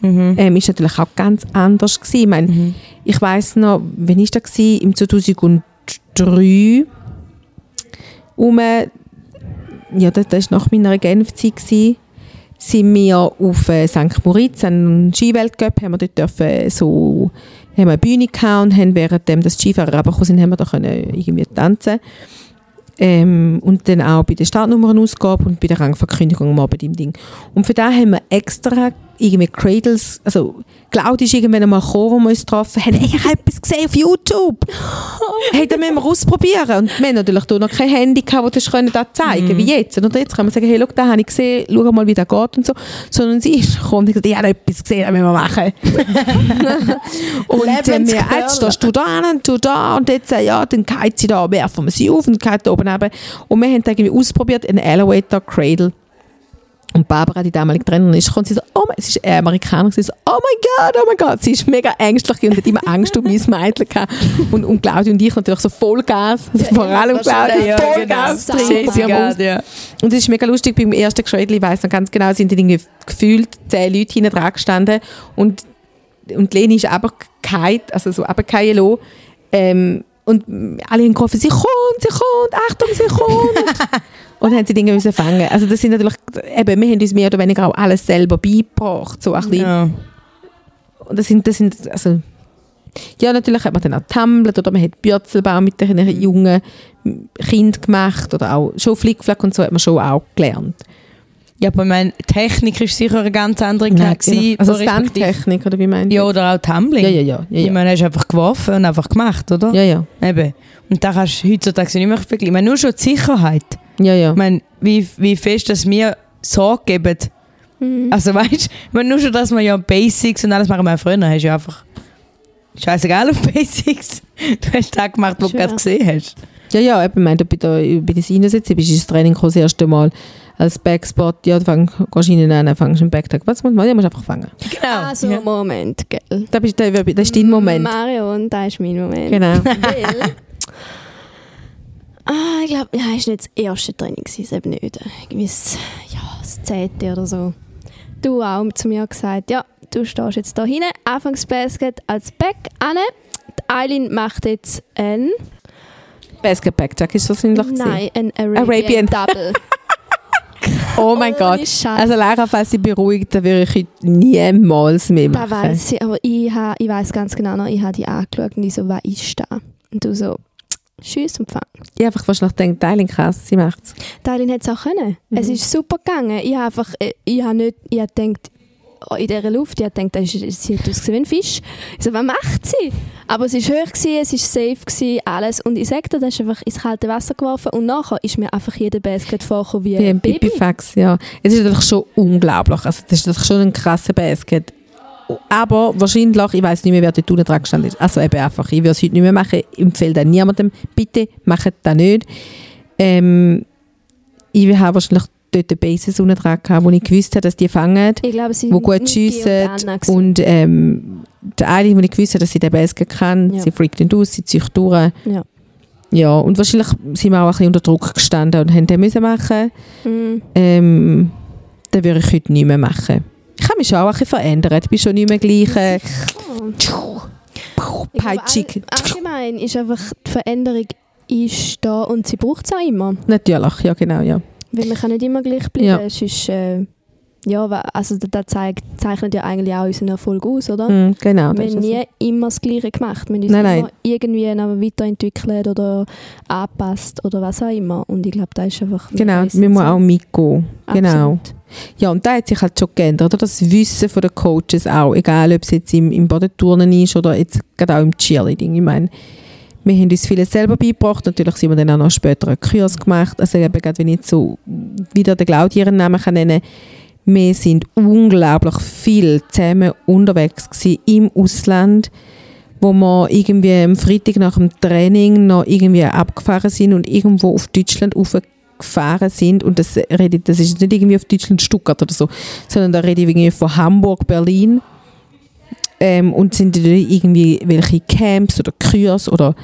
Mhm. ähm, ist natürlich auch ganz anders gewesen. Ich, meine, Mhm. ich weiss noch, wann war das? Gewesen? Im 2003 um, ja, das, das war nach meiner Genfzeit, sind wir auf äh, St. Moritz, einen Skiweltcup, haben wir dort dürfen, so, haben wir eine Bühne gehabt und haben währenddem das Skifahrer runtergekommen sind, haben wir da irgendwie tanzen ähm, und dann auch bei der Startnummernausgabe und bei der Rangverkündigung am Abend im Ding. Und für da haben wir extra irgendwie Cradles, also Claudia ist irgendwann einmal gekommen, wo wir uns getroffen haben, hey, ich habe etwas gesehen auf YouTube. hey, das müssen wir ausprobieren. Und wir haben natürlich da noch kein Handy gehabt, wo das können das zeigen wie jetzt. Und jetzt kann man sagen, hey, schau, da habe ich gesehen, schau mal, wie das geht und so. Sondern sie ist gekommen und gesagt, ich habe etwas gesehen, das müssen wir machen. und äh, wir, jetzt stehst du da und du da und jetzt, äh, ja, dann geht sie da, werfen wir sie auf und geht da oben runter. Und wir haben irgendwie ausprobiert, einen Elevator Cradle. Und Barbara, die damalige Trainerin, ist gekommen sie so, oh mein, sie ist Amerikanerin, sie so, oh mein Gott, oh mein Gott, sie ist mega ängstlich und hat immer Angst um mein Mädchen gehabt. Und, und Claudia und ich natürlich so Vollgas, also vor allem Claudia, Ja, Vollgas genau. drin. Sie ja. und es ist mega lustig, beim ersten Cradle, ich weiss noch ganz genau, sind irgendwie gefühlt zehn Leute hinten dran gestanden und, und Leni ist aber gefallen, also so runtergefallen lassen. Ähm, und alle haben gerufen, sie kommt, sie kommt, Achtung, sie kommt. und haben sie Dinge müssen fangen. Also das sind natürlich, eben, wir haben uns mehr oder weniger auch alles selber beigebracht, so ein bisschen. Ja. Und das sind, das sind, also, ja, natürlich hat man dann auch getumbelt oder man hat Bürzelbaum mit den jungen Kind gemacht oder auch schon Flickflack und so hat man schon auch gelernt. Ja, aber ich meine, Technik ist sicher eine ganz andere gewesen. Also Standtechnik, oder wie meinst du? Ja, oder auch Tumbling. ja, ja, ja. ja, Ich meine, hast du einfach geworfen und einfach gemacht, oder? ja, ja. Eben. Und da kannst du heutzutage nicht mehr vergleichen. Ich meine, nur schon die Sicherheit. ja, ja. Ich meine, wie, wie fest, dass wir Sorge geben. Mhm. Also weißt du, ich meine, nur schon, dass wir ja Basics und alles machen wir früher, hast du ja einfach scheißegal auf Basics. Du hast das gemacht, was du gerade gesehen hast. Ja, ja, ich meine, bei der, bei der Sinus-Sitze bist du ins Training gekommen, das erste Mal als Backspot, ja, du fang, gehst rein, dann fängst du einen Backtag. Was muss man? Ja, musst einfach fangen. Genau. Also, ja. Moment, gell? Das, bist, das, das ist dein Moment. Mario, und das ist mein Moment. Genau. Weil, ah, ich glaube, ja, es war nicht das erste Training, es eben nicht. Irgendwie das, ja, das zehnte oder so. Du auch zu mir gesagt, ja, du stehst jetzt da hinten, Anfangsbasket als Back an. Die Eileen macht jetzt ein, Basket Backtag ist das wahrscheinlich nein, ein Arabian, Arabian. Double. Oh mein Ohne Gott. Also Lara, falls sie beruhigt, dann würde ich niemals mehr Da machen. weiß ich, aber ich, ha, ich weiß ganz genau noch, ich habe die angeschaut und ich so, was ist da? Und du so, Tschüss und Fang. Ich habe einfach wahrscheinlich gedacht, Teiling krass, sie macht es. Darlene hat es auch können. Mhm. Es ist super gegangen. Ich habe einfach, äh, ich habe nicht, ich habe gedacht, oh, in dieser Luft, ich habe gedacht, das ist, sie hat ausgesehen wie ein Fisch. Ich so, was macht sie? Aber es war hoch, gewesen, es war safe, gewesen, alles. Und ich sagte, dir, das ist einfach ins kalte Wasser geworfen und nachher ist mir einfach jeder Basket vorgekommen wie, Wie ein ein Baby. Pipifax, ja. Es ist natürlich schon unglaublich. Also das ist natürlich schon ein krasser Basket. Aber wahrscheinlich, ich weiß nicht mehr, wer dort unten dran gestanden ist. Also eben einfach, ich würde es heute nicht mehr machen. Ich empfehle das niemandem. Bitte macht das nicht. Ähm, ich habe wahrscheinlich dort die Bases unten dran gehabt, wo ich gewusst habe, dass die fangen, Ich glaube, sie wo gut und schiessen. Gewesen. Und ähm, der eine, wo ich gewusst habe, dass sie den Basket kann, Ja. sie freakt ihn aus, sie zieht durch. Ja. Ja, und wahrscheinlich sind wir auch ein bisschen unter Druck gestanden und haben den müssen machen. Mm. Ähm, den würde ich heute nicht mehr machen. Ich habe mich schon auch ein bisschen verändert. Ich bin schon nicht mehr gleich. Äh, peitschig. all- Allgemein ist einfach die Veränderung ist da und sie braucht es auch immer. Natürlich, ja genau, ja. Weil man kann nicht immer gleich bleiben. Ja. Ist, äh, ja, also das, zeigt, zeichnet ja eigentlich auch unseren Erfolg aus, oder? Mm, genau. Wir haben so. nie immer das Gleiche gemacht. Wir haben uns Nein, nein. immer irgendwie noch weiterentwickelt oder angepasst oder was auch immer. Und ich glaube, da ist einfach... Genau, wir wir müssen auch mitgehen. Genau. Absolut. Ja, und da hat sich halt schon geändert. Oder? Das Wissen von den Coaches auch. Egal, ob es jetzt im, im Bodenturnen ist oder jetzt gerade auch im Cheerleading. Ich meine, wir haben uns vieles selber beigebracht. Natürlich sind wir dann auch noch später einen Kurs gemacht. Also eben gerade, wenn ich so wieder den Claudia Namen kann nennen wir sind unglaublich viel zusammen unterwegs gewesen im Ausland, wo wir irgendwie am Freitag nach dem Training noch irgendwie abgefahren sind und irgendwo auf Deutschland gefahren sind und das, rede, ich- das ist nicht irgendwie auf Deutschland Stuttgart oder so, sondern da rede ich irgendwie von Hamburg, Berlin ähm, und sind dort irgendwie welche Camps oder Kurs oder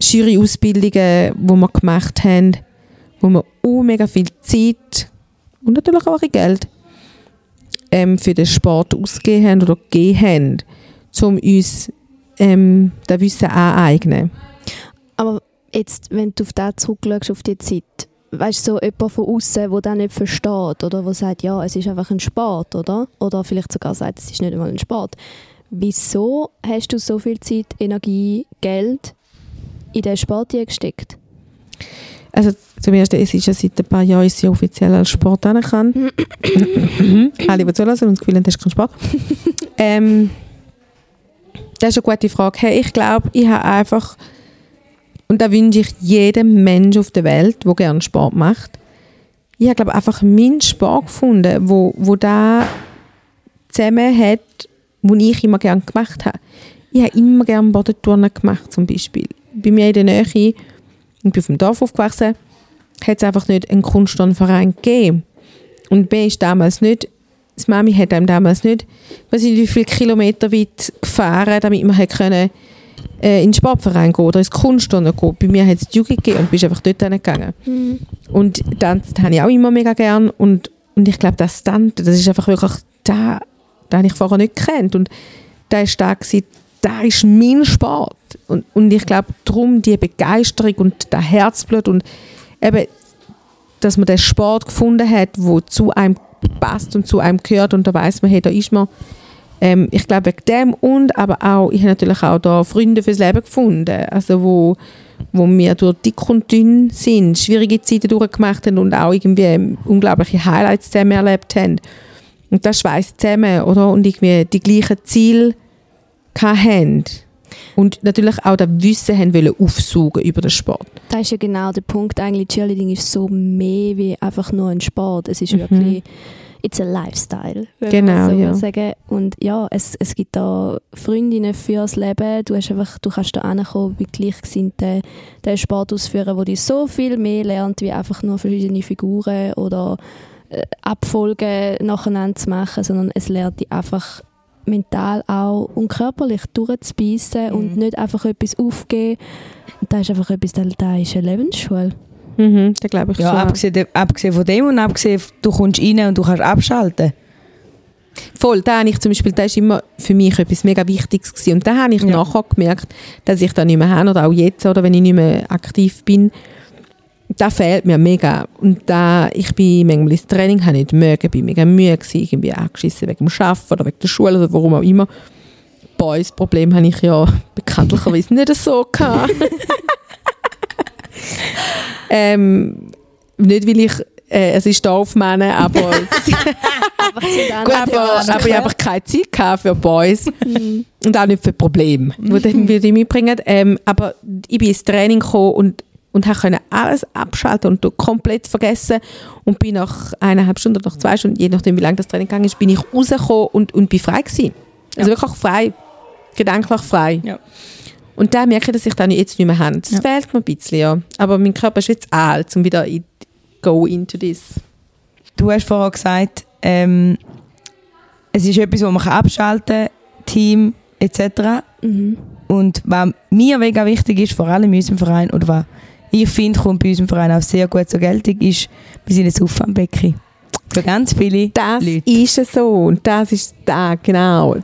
Jury-Ausbildungen, wo wir gemacht haben, wo wir auch mega viel Zeit und natürlich auch Geld ähm, für den Sport ausgegeben haben oder gegeben haben, um uns ähm, das Wissen aneignen. Aber jetzt, wenn du auf das zurückschaust, auf die Zeit, weißt du, so jemand von außen, der das nicht versteht oder der sagt, ja, es ist einfach ein Sport, oder? Oder vielleicht sogar sagt, es ist nicht einmal ein Sport. Wieso hast du so viel Zeit, Energie, Geld in den Sport gesteckt? also zumindest es ist ja seit ein paar Jahren ist offiziell als Sport anerkannt. Alle, die zulassen und das Gefühl haben, das ist kein Sport. ähm, das ist eine gute Frage. Hey, ich glaube, ich habe einfach, und da wünsche ich jedem Mensch auf der Welt, der gerne Sport macht, ich habe glaube einfach meinen Sport gefunden, wo, wo da zusammen hat, wo ich immer gerne gemacht habe. Ich habe immer gerne Bodenturnen gemacht zum Beispiel. Bei mir in der Nähe, ich bin auf dem Dorf aufgewachsen, hat es einfach nicht einen Kunstturnverein gegeben. Und B ist damals nicht, das Mami hat einem damals nicht, weiß nicht wie viele Kilometer weit gefahren, damit man hätte können, äh, in den Sportverein gehen oder ins Kunstturnen gehen. Bei mir hat es die Jugend gegeben und bist einfach dort hingegangen. Mhm. Und das habe ich auch immer mega gern und, und ich glaube, das Stunt, das ist einfach wirklich, da, da habe ich vorher nicht gekannt und da ist da gewesen, da ist mein Sport. Und, und ich glaube, darum die Begeisterung und der Herzblut und eben, dass man den Sport gefunden hat, wo zu einem passt und zu einem gehört. Und da weiß man, hey, da ist man. Ähm, ich glaube wegen dem und aber auch, ich habe natürlich auch da Freunde fürs Leben gefunden, also wo, wo wir durch dick und dünn sind, schwierige Zeiten durchgemacht haben und auch irgendwie unglaubliche Highlights zusammen erlebt haben. Und das schweißt zusammen, oder? Und irgendwie die gleichen Ziele haben. Und natürlich auch das Wissen haben wollen aufsaugen über den Sport. Das ist ja genau der Punkt. Eigentlich Cheerleading ist so mehr wie einfach nur ein Sport. Es ist Mhm. wirklich it's a lifestyle, Genau, so ja. sagen. Und ja, es, es gibt da Freundinnen fürs Leben. Du, hast einfach, du kannst da ankommen mit Gleichgesinnten, den Sport ausführen, wo dich so viel mehr lernt, wie einfach nur verschiedene Figuren oder äh, Abfolgen nacheinander zu machen, sondern es lernt dich einfach mental auch und körperlich durchzubeissen Mhm. und nicht einfach etwas aufgeben. Und das ist einfach etwas, das das ist eine Lebensschule. Mhm, da glaube ich Ja, schon. abgesehen, abgesehen von dem und abgesehen, du kommst rein und du kannst abschalten. Voll, da habe ich zum Beispiel, das ist immer für mich etwas mega Wichtiges gewesen. Und da habe ich Ja. nachher gemerkt, dass ich da nicht mehr habe oder auch jetzt, oder wenn ich nicht mehr aktiv bin, da fehlt mir mega. Und da, ich bin manchmal ins Training, habe nicht mögen, bin mega müde gewesen, irgendwie angeschissen wegen dem Arbeiten oder wegen der Schule oder warum auch immer. Boys, Problem habe ich ja bekanntlicherweise nicht so gehabt. ähm, nicht, weil ich, äh, es ist doof, Männer, aber Gut, aber, aber ich habe keine Zeit gehabt für Boys Mhm. und auch nicht für Probleme, die dann würde ich mitbringen. Ähm, aber ich bin ins Training gekommen und und habe können alles abschalten und komplett vergessen und bin nach eineinhalb Stunden oder nach zwei Stunden, je nachdem wie lange das Training gegangen ist, bin ich rausgekommen und, und bin frei gewesen. Also wirklich frei, gedanklich frei. Ja. Und da merke ich, dass ich das jetzt nicht mehr habe. Das Ja. fehlt mir ein bisschen, ja. Aber mein Körper ist jetzt alt, um wieder in, go into this. Du hast vorher gesagt, ähm, es ist etwas, wo man abschalten kann, Team etc. Mhm. Und was mir mega wichtig ist, vor allem in unserem Verein, oder was ich finde, kommt bei unserem Verein auch sehr gut zur Geltung, ist, wir sind ein Auffangbecken. Für ganz viele Das Leute. ist es so und das ist da genau.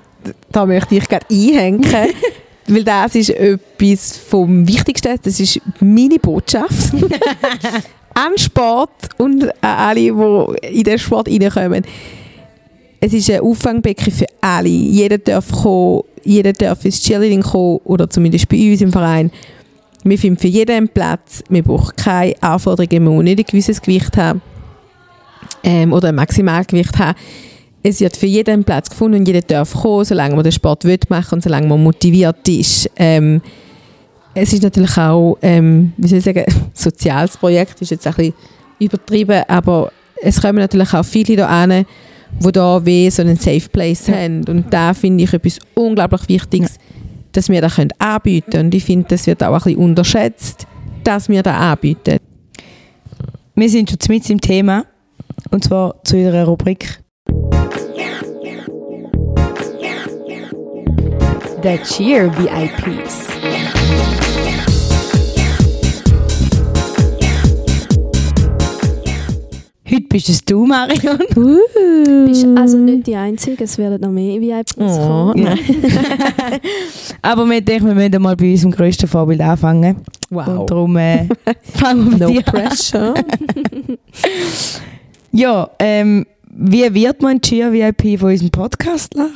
Da möchte ich gerade einhängen, weil das ist etwas vom Wichtigsten. Das ist meine Botschaft an Sport und an alle, die in den Sport reinkommen. Es ist ein Auffangbecken für alle. Jeder darf kommen, jeder darf ins Cheerleading kommen oder zumindest bei uns im Verein. Wir finden für jeden einen Platz. Wir brauchen keine Anforderungen, man muss nicht ein gewisses Gewicht haben ähm, oder ein Maximalgewicht haben. Es wird für jeden ein Platz gefunden und jeder darf kommen, solange man den Sport will machen und solange man motiviert ist. Ähm, es ist natürlich auch, ähm, wie soll ich sagen, ein soziales Projekt, ist jetzt ein bisschen übertrieben, aber es kommen natürlich auch viele da an, die da wie so einen Safe Place Ja. haben und da finde ich etwas unglaublich Wichtiges, dass wir das können anbieten und ich finde, das wird auch ein bisschen unterschätzt, dass wir das anbieten. Wir sind schon mit im Thema. Und zwar zu unserer Rubrik. The Cheer VIPs. Heute bist es du, Marion. Du bist also nicht die Einzige, es werden noch mehr VIPs Oh, kommen. nein. Aber wir denken, wir müssen mal bei unserem grössten Vorbild anfangen. Wow. Und darum äh, fangen wir mit No dir an. pressure. Ja, ähm, wie wird man Cheer-VIP von unserem Podcast, Lara?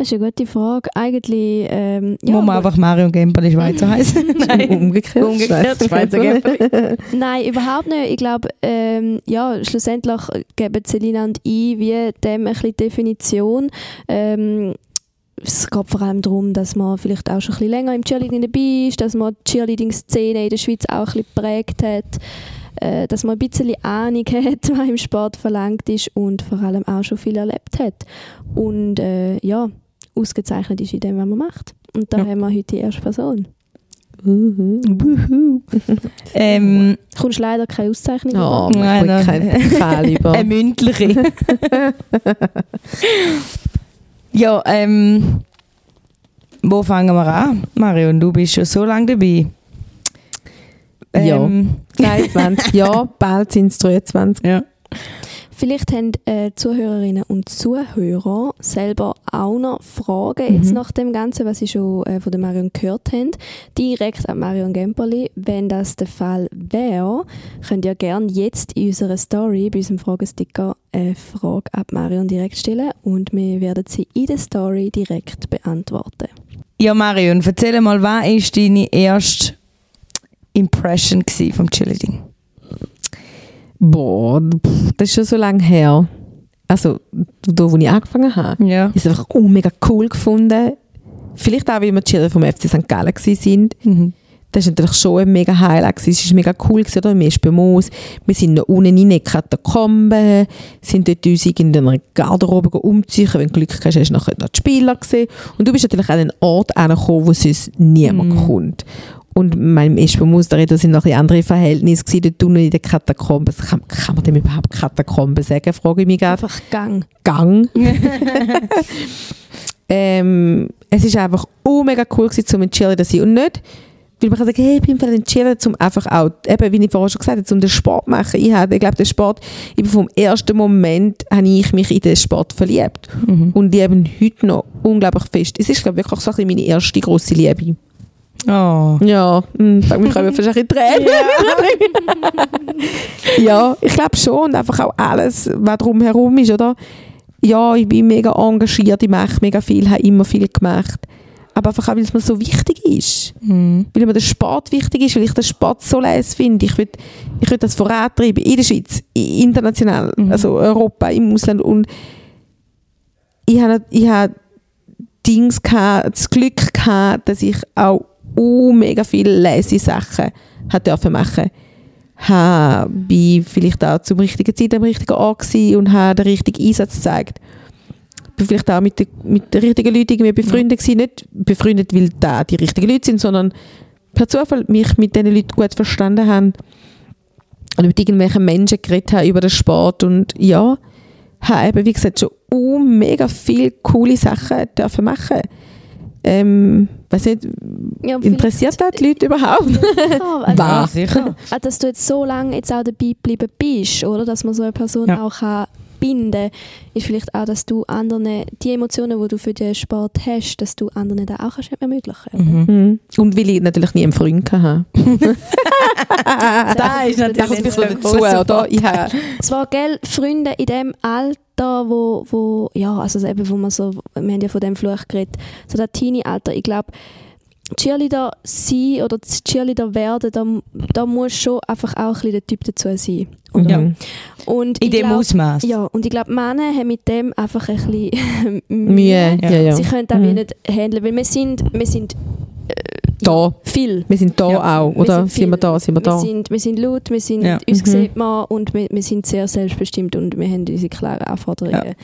Das ist eine gute Frage. Eigentlich, ähm, ja, Muss man einfach Mario Gemperli Schweizer heißen? Nein. Umgekehrt. Umgekehrt, Schweizer Gemperli. Nein, überhaupt nicht. Ich glaube, ähm, ja, schlussendlich geben Selina und ich wie dem ein bisschen Definition. Ähm, es geht vor allem darum, dass man vielleicht auch schon ein bisschen länger im Cheerleading dabei ist, dass man die Cheerleading-Szene in der Schweiz auch ein bisschen geprägt hat, äh, dass man ein bisschen Ahnung hat, was im Sport verlangt ist und vor allem auch schon viel erlebt hat. Und äh, ja, ausgezeichnet ist in dem, was man macht. Und da Ja. haben wir heute die erste Person. ähm, Du kommst leider keine Auszeichnung Oh, über. Nein, nein. kein über. eine mündliche. ja, ähm, wo fangen wir an? Marion, du bist schon so lange dabei. Ja. Ähm, 23 Jahre, bald sind es 23. ja. Vielleicht haben äh, Zuhörerinnen und Zuhörer selber auch noch Fragen jetzt Mhm. nach dem Ganzen, was sie schon äh, von der Marion gehört haben, direkt an Marion Gemperli. Wenn das der Fall wäre, könnt ihr gerne jetzt in unserer Story, bei unserem Fragesticker, eine Frage ab Marion direkt stellen und wir werden sie in der Story direkt beantworten. ja, Marion, erzähl mal, was war deine erste Impression vom Cheerleading? Boah, das ist schon so lange her. Also, da, wo ich angefangen habe. Ja. Ich habe es einfach oh, mega cool gefunden. Vielleicht auch, weil wir die Cheerleader vom FC St. Gallen waren. Mhm. Das war natürlich schon ein mega Highlight. Es war mega cool. Oder? Wir sind bei Moos. Wir sind noch unten rein in die Katakomben, sind dort uns in einer Garderobe umziehen. Wenn du Glück hast, hast du nachher noch die Spieler gesehen. Und du bist natürlich an einen Ort angekommen, wo sonst niemand Mhm. kommt. Und mein Moos, da sind noch andere Verhältnisse gewesen, dort unten in den Katakomben. Kann, kann man dem überhaupt Katakomben sagen, frage ich mich gerade. Einfach Gang. Gang. ähm, es ist einfach oh, mega cool gewesen, zum Cheerleader zu sein. Und nicht, weil man kann sagen, hey, ich bin für den Cheerleader, zum einfach auch, eben, wie ich vorher schon gesagt habe, zum den Sport zu machen. Ich habe, ich glaube, den Sport, ich vom ersten Moment, habe ich mich in den Sport verliebt. Mhm. Und ich eben heute noch unglaublich fest. Es ist, glaube ich, wirklich so ein bisschen meine erste grosse Liebe. Oh. Ja, hm, sag mich ein bisschen Tränen. ja, ich glaube schon. Und einfach auch alles, was drumherum ist, oder? Ja, ich bin mega engagiert, ich mache mega viel, habe immer viel gemacht. Aber einfach auch, weil es mir so wichtig ist. Mhm. Weil mir der Sport wichtig ist, weil ich den Sport so leise finde. Ich will, ich will das vorantreiben, in der Schweiz, international, Mhm. also Europa, im Ausland. Und ich habe, ich habe Dings gehabt, das Glück gehabt, dass ich auch uh, mega viele leise Sachen hat dürfen machen habe bin vielleicht auch zum richtigen Zeit am richtigen Ort und habe den richtigen Einsatz gezeigt. Bin vielleicht auch mit, den- mit den richtigen Leuten irgendwie befreundet gewesen. Nicht befreundet, weil da die richtigen Leute sind, sondern per Zufall mich mit diesen Leuten gut verstanden haben und mit irgendwelchen Menschen geredet habe über den Sport und ja, habe eben, wie gesagt, schon uh, mega viele coole Sachen dürfen machen. Ähm, weiß nicht, Ja, interessiert das die Leute überhaupt? Ja, also, Wahr. Ja, sicher. Auch, dass du jetzt so lange jetzt auch dabei geblieben bist, oder? Dass man so eine Person Ja. auch kann binden ist vielleicht auch, dass du anderen, die Emotionen, die du für den Sport hast, dass du anderen da auch kannst ermöglichen Mhm. Mhm. Und weil ich natürlich nie einen Freund hatte. Da ist Das kommt natürlich ein bisschen dazu, oder? Ich habe, Zwar, gell, Freunde in dem Alter, wo, wo ja, also eben, wo man so, wir haben ja von dem Fluch geredet, so das Teenie-Alter, ich glaube, Cheerleader sein oder Cheerleader werden, da, da muss schon einfach auch ein bisschen der Typ dazu sein. Oder? Ja. Mhm. Und In dem glaub- Ausmaß. Ja, und ich glaube, Männer haben mit dem einfach ein bisschen Mühe. Ja, ja. Sie können das Mhm. nicht handeln, weil wir sind, wir sind Da. viel. Wir sind da Ja. auch, oder? Wir sind, wir viel. da? Sind wir da? Wir sind, wir sind laut, wir sind, Ja. uns Mhm. sieht man und wir, wir sind sehr selbstbestimmt und wir haben unsere klaren Anforderungen.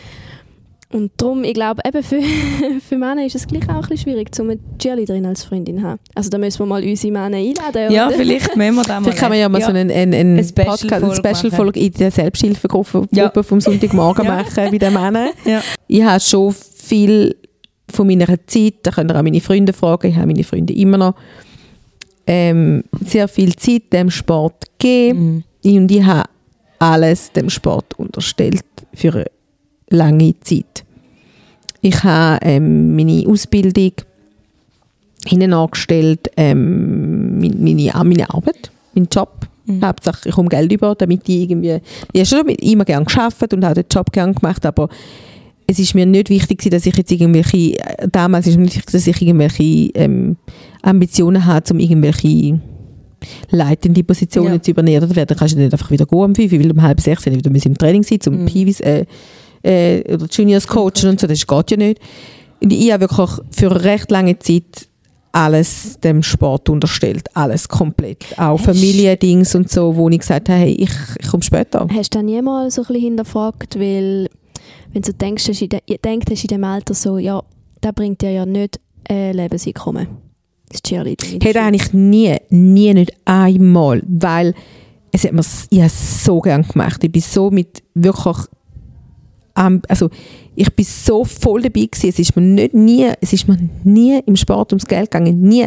Und darum, ich glaube, eben für, für Männer ist es gleich auch ein bisschen schwierig, um eine Cheerleaderin als Freundin zu haben. Also da müssen wir mal unsere Männer einladen. Ja, oder? vielleicht müssen wir da mal. Vielleicht kann man ja mal so einen, einen, einen Eine Special Podcast, eine Folge Special-Folge in der Selbsthilfegruppe Ja. Vom Sonntagmorgen Ja. machen, wie der Männer. Ja. Ich habe schon viel von meiner Zeit, da könnt ihr auch meine Freunde fragen, ich habe meine Freunde immer noch, ähm, sehr viel Zeit dem Sport gegeben Mhm. und ich habe alles dem Sport unterstellt für lange Zeit. Ich habe ähm, meine Ausbildung hinten angestellt, ähm, meine, meine, meine Arbeit, meinen Job. Mhm. Hauptsache, ich komme Geld über, damit ich irgendwie... Ich habe schon immer gerne geschafft und auch den Job gerne gemacht, aber es ist mir nicht wichtig, dass ich jetzt irgendwelche, äh, damals ist mir nicht wichtig, dass ich irgendwelche ähm, Ambitionen habe, um irgendwelche leitende Positionen Ja. zu übernehmen. Dann kannst du nicht einfach wieder gehen um 5, weil um halb sechs wieder im Training sein, zum Mhm. Pivis, äh, äh, oder Juniors coachen und so, das geht ja nicht. Und ich habe wirklich für eine recht lange Zeit alles dem Sport unterstellt, alles komplett. Auch Familiendings und so, wo ich gesagt habe, hey, ich, ich komme später. Hast du dann niemals so ein bisschen hinterfragt, weil wenn du denkst, hast de, denkst, hast in dem Alter so, ja, das bringt dir ja nicht ein Lebenseinkommen. Das Cheerleading. Hey, das habe ich nie, nie, nicht einmal, weil es hat mir, ich habe es so gern gemacht. Ich bin so mit wirklich, am- also ich bin so voll dabei gewesen. Es ist mir nicht nie, es ist mir nie im Sport ums Geld gegangen, nie,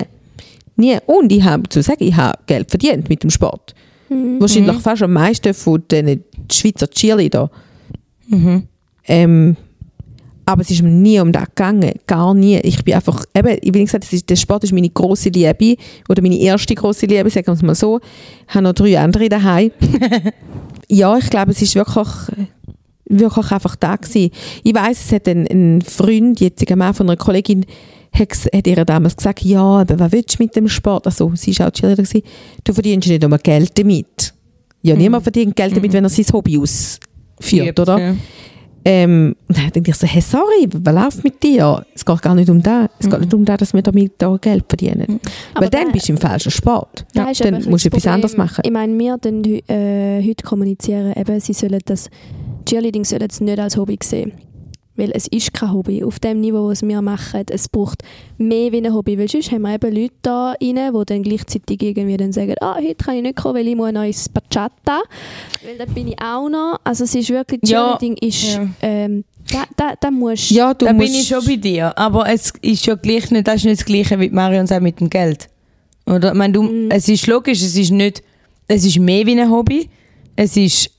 nie. Und ich habe zu sagen, ich habe Geld verdient mit dem Sport. Mhm. Wahrscheinlich fast am meisten von den Schweizer Cheerleader. Mhm. Ähm, aber es ist mir nie um das gegangen, gar nie. Ich bin einfach, eben, wie gesagt, es ist, der Sport ist meine große Liebe oder meine erste große Liebe, sagen wir es mal so. Ich habe noch drei andere daheim. ja, ich glaube, es ist wirklich, wirklich einfach da gewesen. Ich weiß, es hat ein, ein Freund, jetziger Mann von einer Kollegin, hat, hat ihr damals gesagt, ja, aber was willst du mit dem Sport? Also, sie war auch Cheerleader, gewesen. du verdienst nicht nur Geld damit. Ja, niemand verdient Geld damit, wenn er sein Hobby ausführt, oder? Ja. Ähm, und dann denke ich so, hey, sorry, was läuft mit dir? Es geht gar nicht um das. Es geht nicht um das, dass wir damit auch Geld verdienen. Aber Weil dann da- bist du im falschen Sport. Da ist dann musst du etwas anderes machen. Ich meine, wir dann äh, heute kommunizieren, eben, sie sollen das Cheerleading sollen es nicht als Hobby sehen. Weil es ist kein Hobby. Auf dem Niveau, was wir machen, es braucht mehr wie ein Hobby. Weil sonst haben wir eben Leute da rein, die dann gleichzeitig irgendwie dann sagen, ah, heute kann ich nicht kommen, weil ich muss ein neues Bachata. Weil dann bin ich auch noch. Also es ist wirklich, Ja. Cheerleading ist, Ja. ähm, da, da, da musst Ja, du da musst, bin ich schon bei dir. Aber es ist ja gleich nicht, das ist nicht das Gleiche, wie Marion sagt mit dem Geld. Oder? Ich meine, du, Mhm. Es ist logisch, es ist nicht, es ist mehr wie ein Hobby. Es ist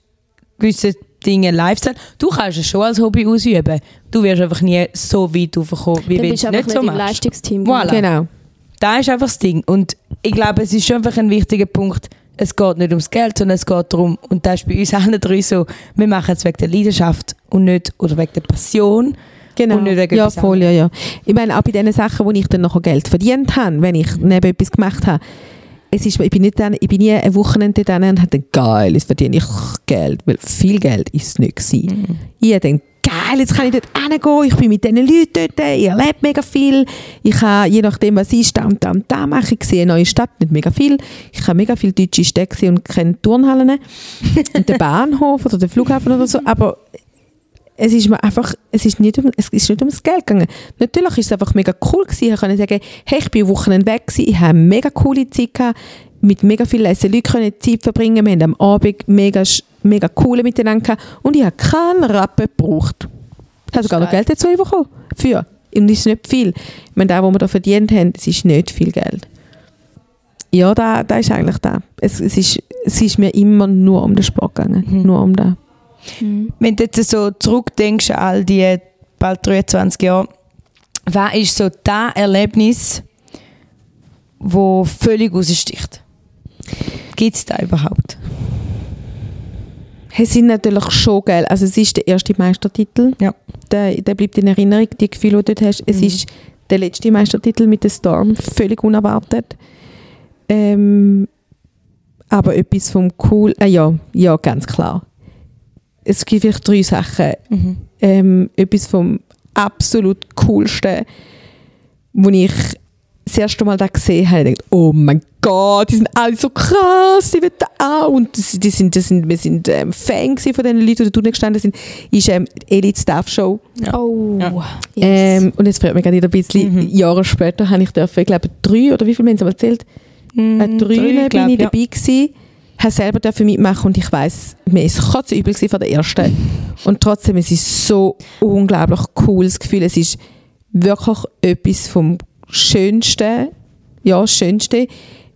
gewisse Dinge Lifestyle. Du kannst es schon als Hobby ausüben. Du wirst einfach nie so weit raufkommen, wie wenn du es nicht nicht so machst. Leistungsteam. Voilà. Genau. Das ist einfach das Ding. Und ich glaube, es ist schon einfach ein wichtiger Punkt. Es geht nicht ums Geld, sondern es geht darum, und das ist bei uns allen drei so, wir machen es wegen der Leidenschaft und nicht, oder wegen der Passion. Genau. Und nicht wegen ja, voll, ja, ja. Ich meine, auch bei den Sachen, wo ich dann nachher Geld verdient habe, wenn ich neben etwas gemacht habe, es ist, ich bin nicht dann, ich bin nie ein Wochenende dann und habe geil, jetzt verdiene ich Geld, weil viel Geld ist es nicht gewesen. Ich habe dann geil, jetzt kann ich dort hingehen, ich bin mit diesen Leuten dort, ich erlebe mega viel, ich habe, je nachdem was ist, da und da und da mache ich, sehe eine neue Stadt, nicht mega viel, ich habe mega viele deutsche Städte und kenne Turnhallen. Und den Bahnhof oder den Flughafen oder so, aber es ist mir einfach, es ist nicht, um, es ist nicht ums Geld gegangen. Natürlich ist es einfach mega cool gewesen. Ich konnte sagen, hey, ich bin Wochen weg gewesen, ich habe eine mega coole Zeit gehabt, mit mega vielen leisen Leuten können Zeit verbringen. Wir haben am Abend mega, mega coole miteinander gehabt und ich habe keinen Rappen gebraucht. Ich habe sogar noch. Geld dazu bekommen. Für. Und das ist nicht viel. Ich meine, das, was wir da verdient haben, das ist nicht viel Geld. Ja, da, da ist eigentlich da. Es, es, ist, es ist mir immer nur um den Sport gegangen. Mhm. Nur um das. Mhm. Wenn du jetzt so zurückdenkst an all die bald 23 Jahre, was ist so das Erlebnis, wo völlig raussticht? Gibt es da überhaupt? Es sind natürlich schon geil. Also es ist der erste Meistertitel. Ja. Der, der bleibt in Erinnerung, die Gefühle, die du dort hast. Es Mhm. ist der letzte Meistertitel mit der Storm, völlig unerwartet. Ähm, aber etwas vom cool, äh, ja, ja, ganz klar. Es gibt vielleicht drei Sachen. Mhm. Ähm, etwas vom absolut coolsten, wo ich das erste Mal da gesehen habe, ich dachte, oh mein Gott, die sind alle so krass, die wollen da auch. Und das, die sind, das sind, wir sind ähm, Fan von den Leuten, die da drunten gestanden sind, ist ähm, die Elite Staff Show. Ja. Oh, Ja. yes. Ähm, und jetzt freut mich gerade wieder ein bisschen, Mhm. Jahre später habe ich dürfen, ich glaube drei oder wie viele haben sie erzählt? Mhm, An drei bin glaub, ich ja. dabei gewesen, habe selber dürfen mitmachen und ich weiss, mir ist übel von der ersten. Und trotzdem, es ist so unglaublich cooles Gefühl. Es ist wirklich etwas vom Schönsten, ja, Schönste,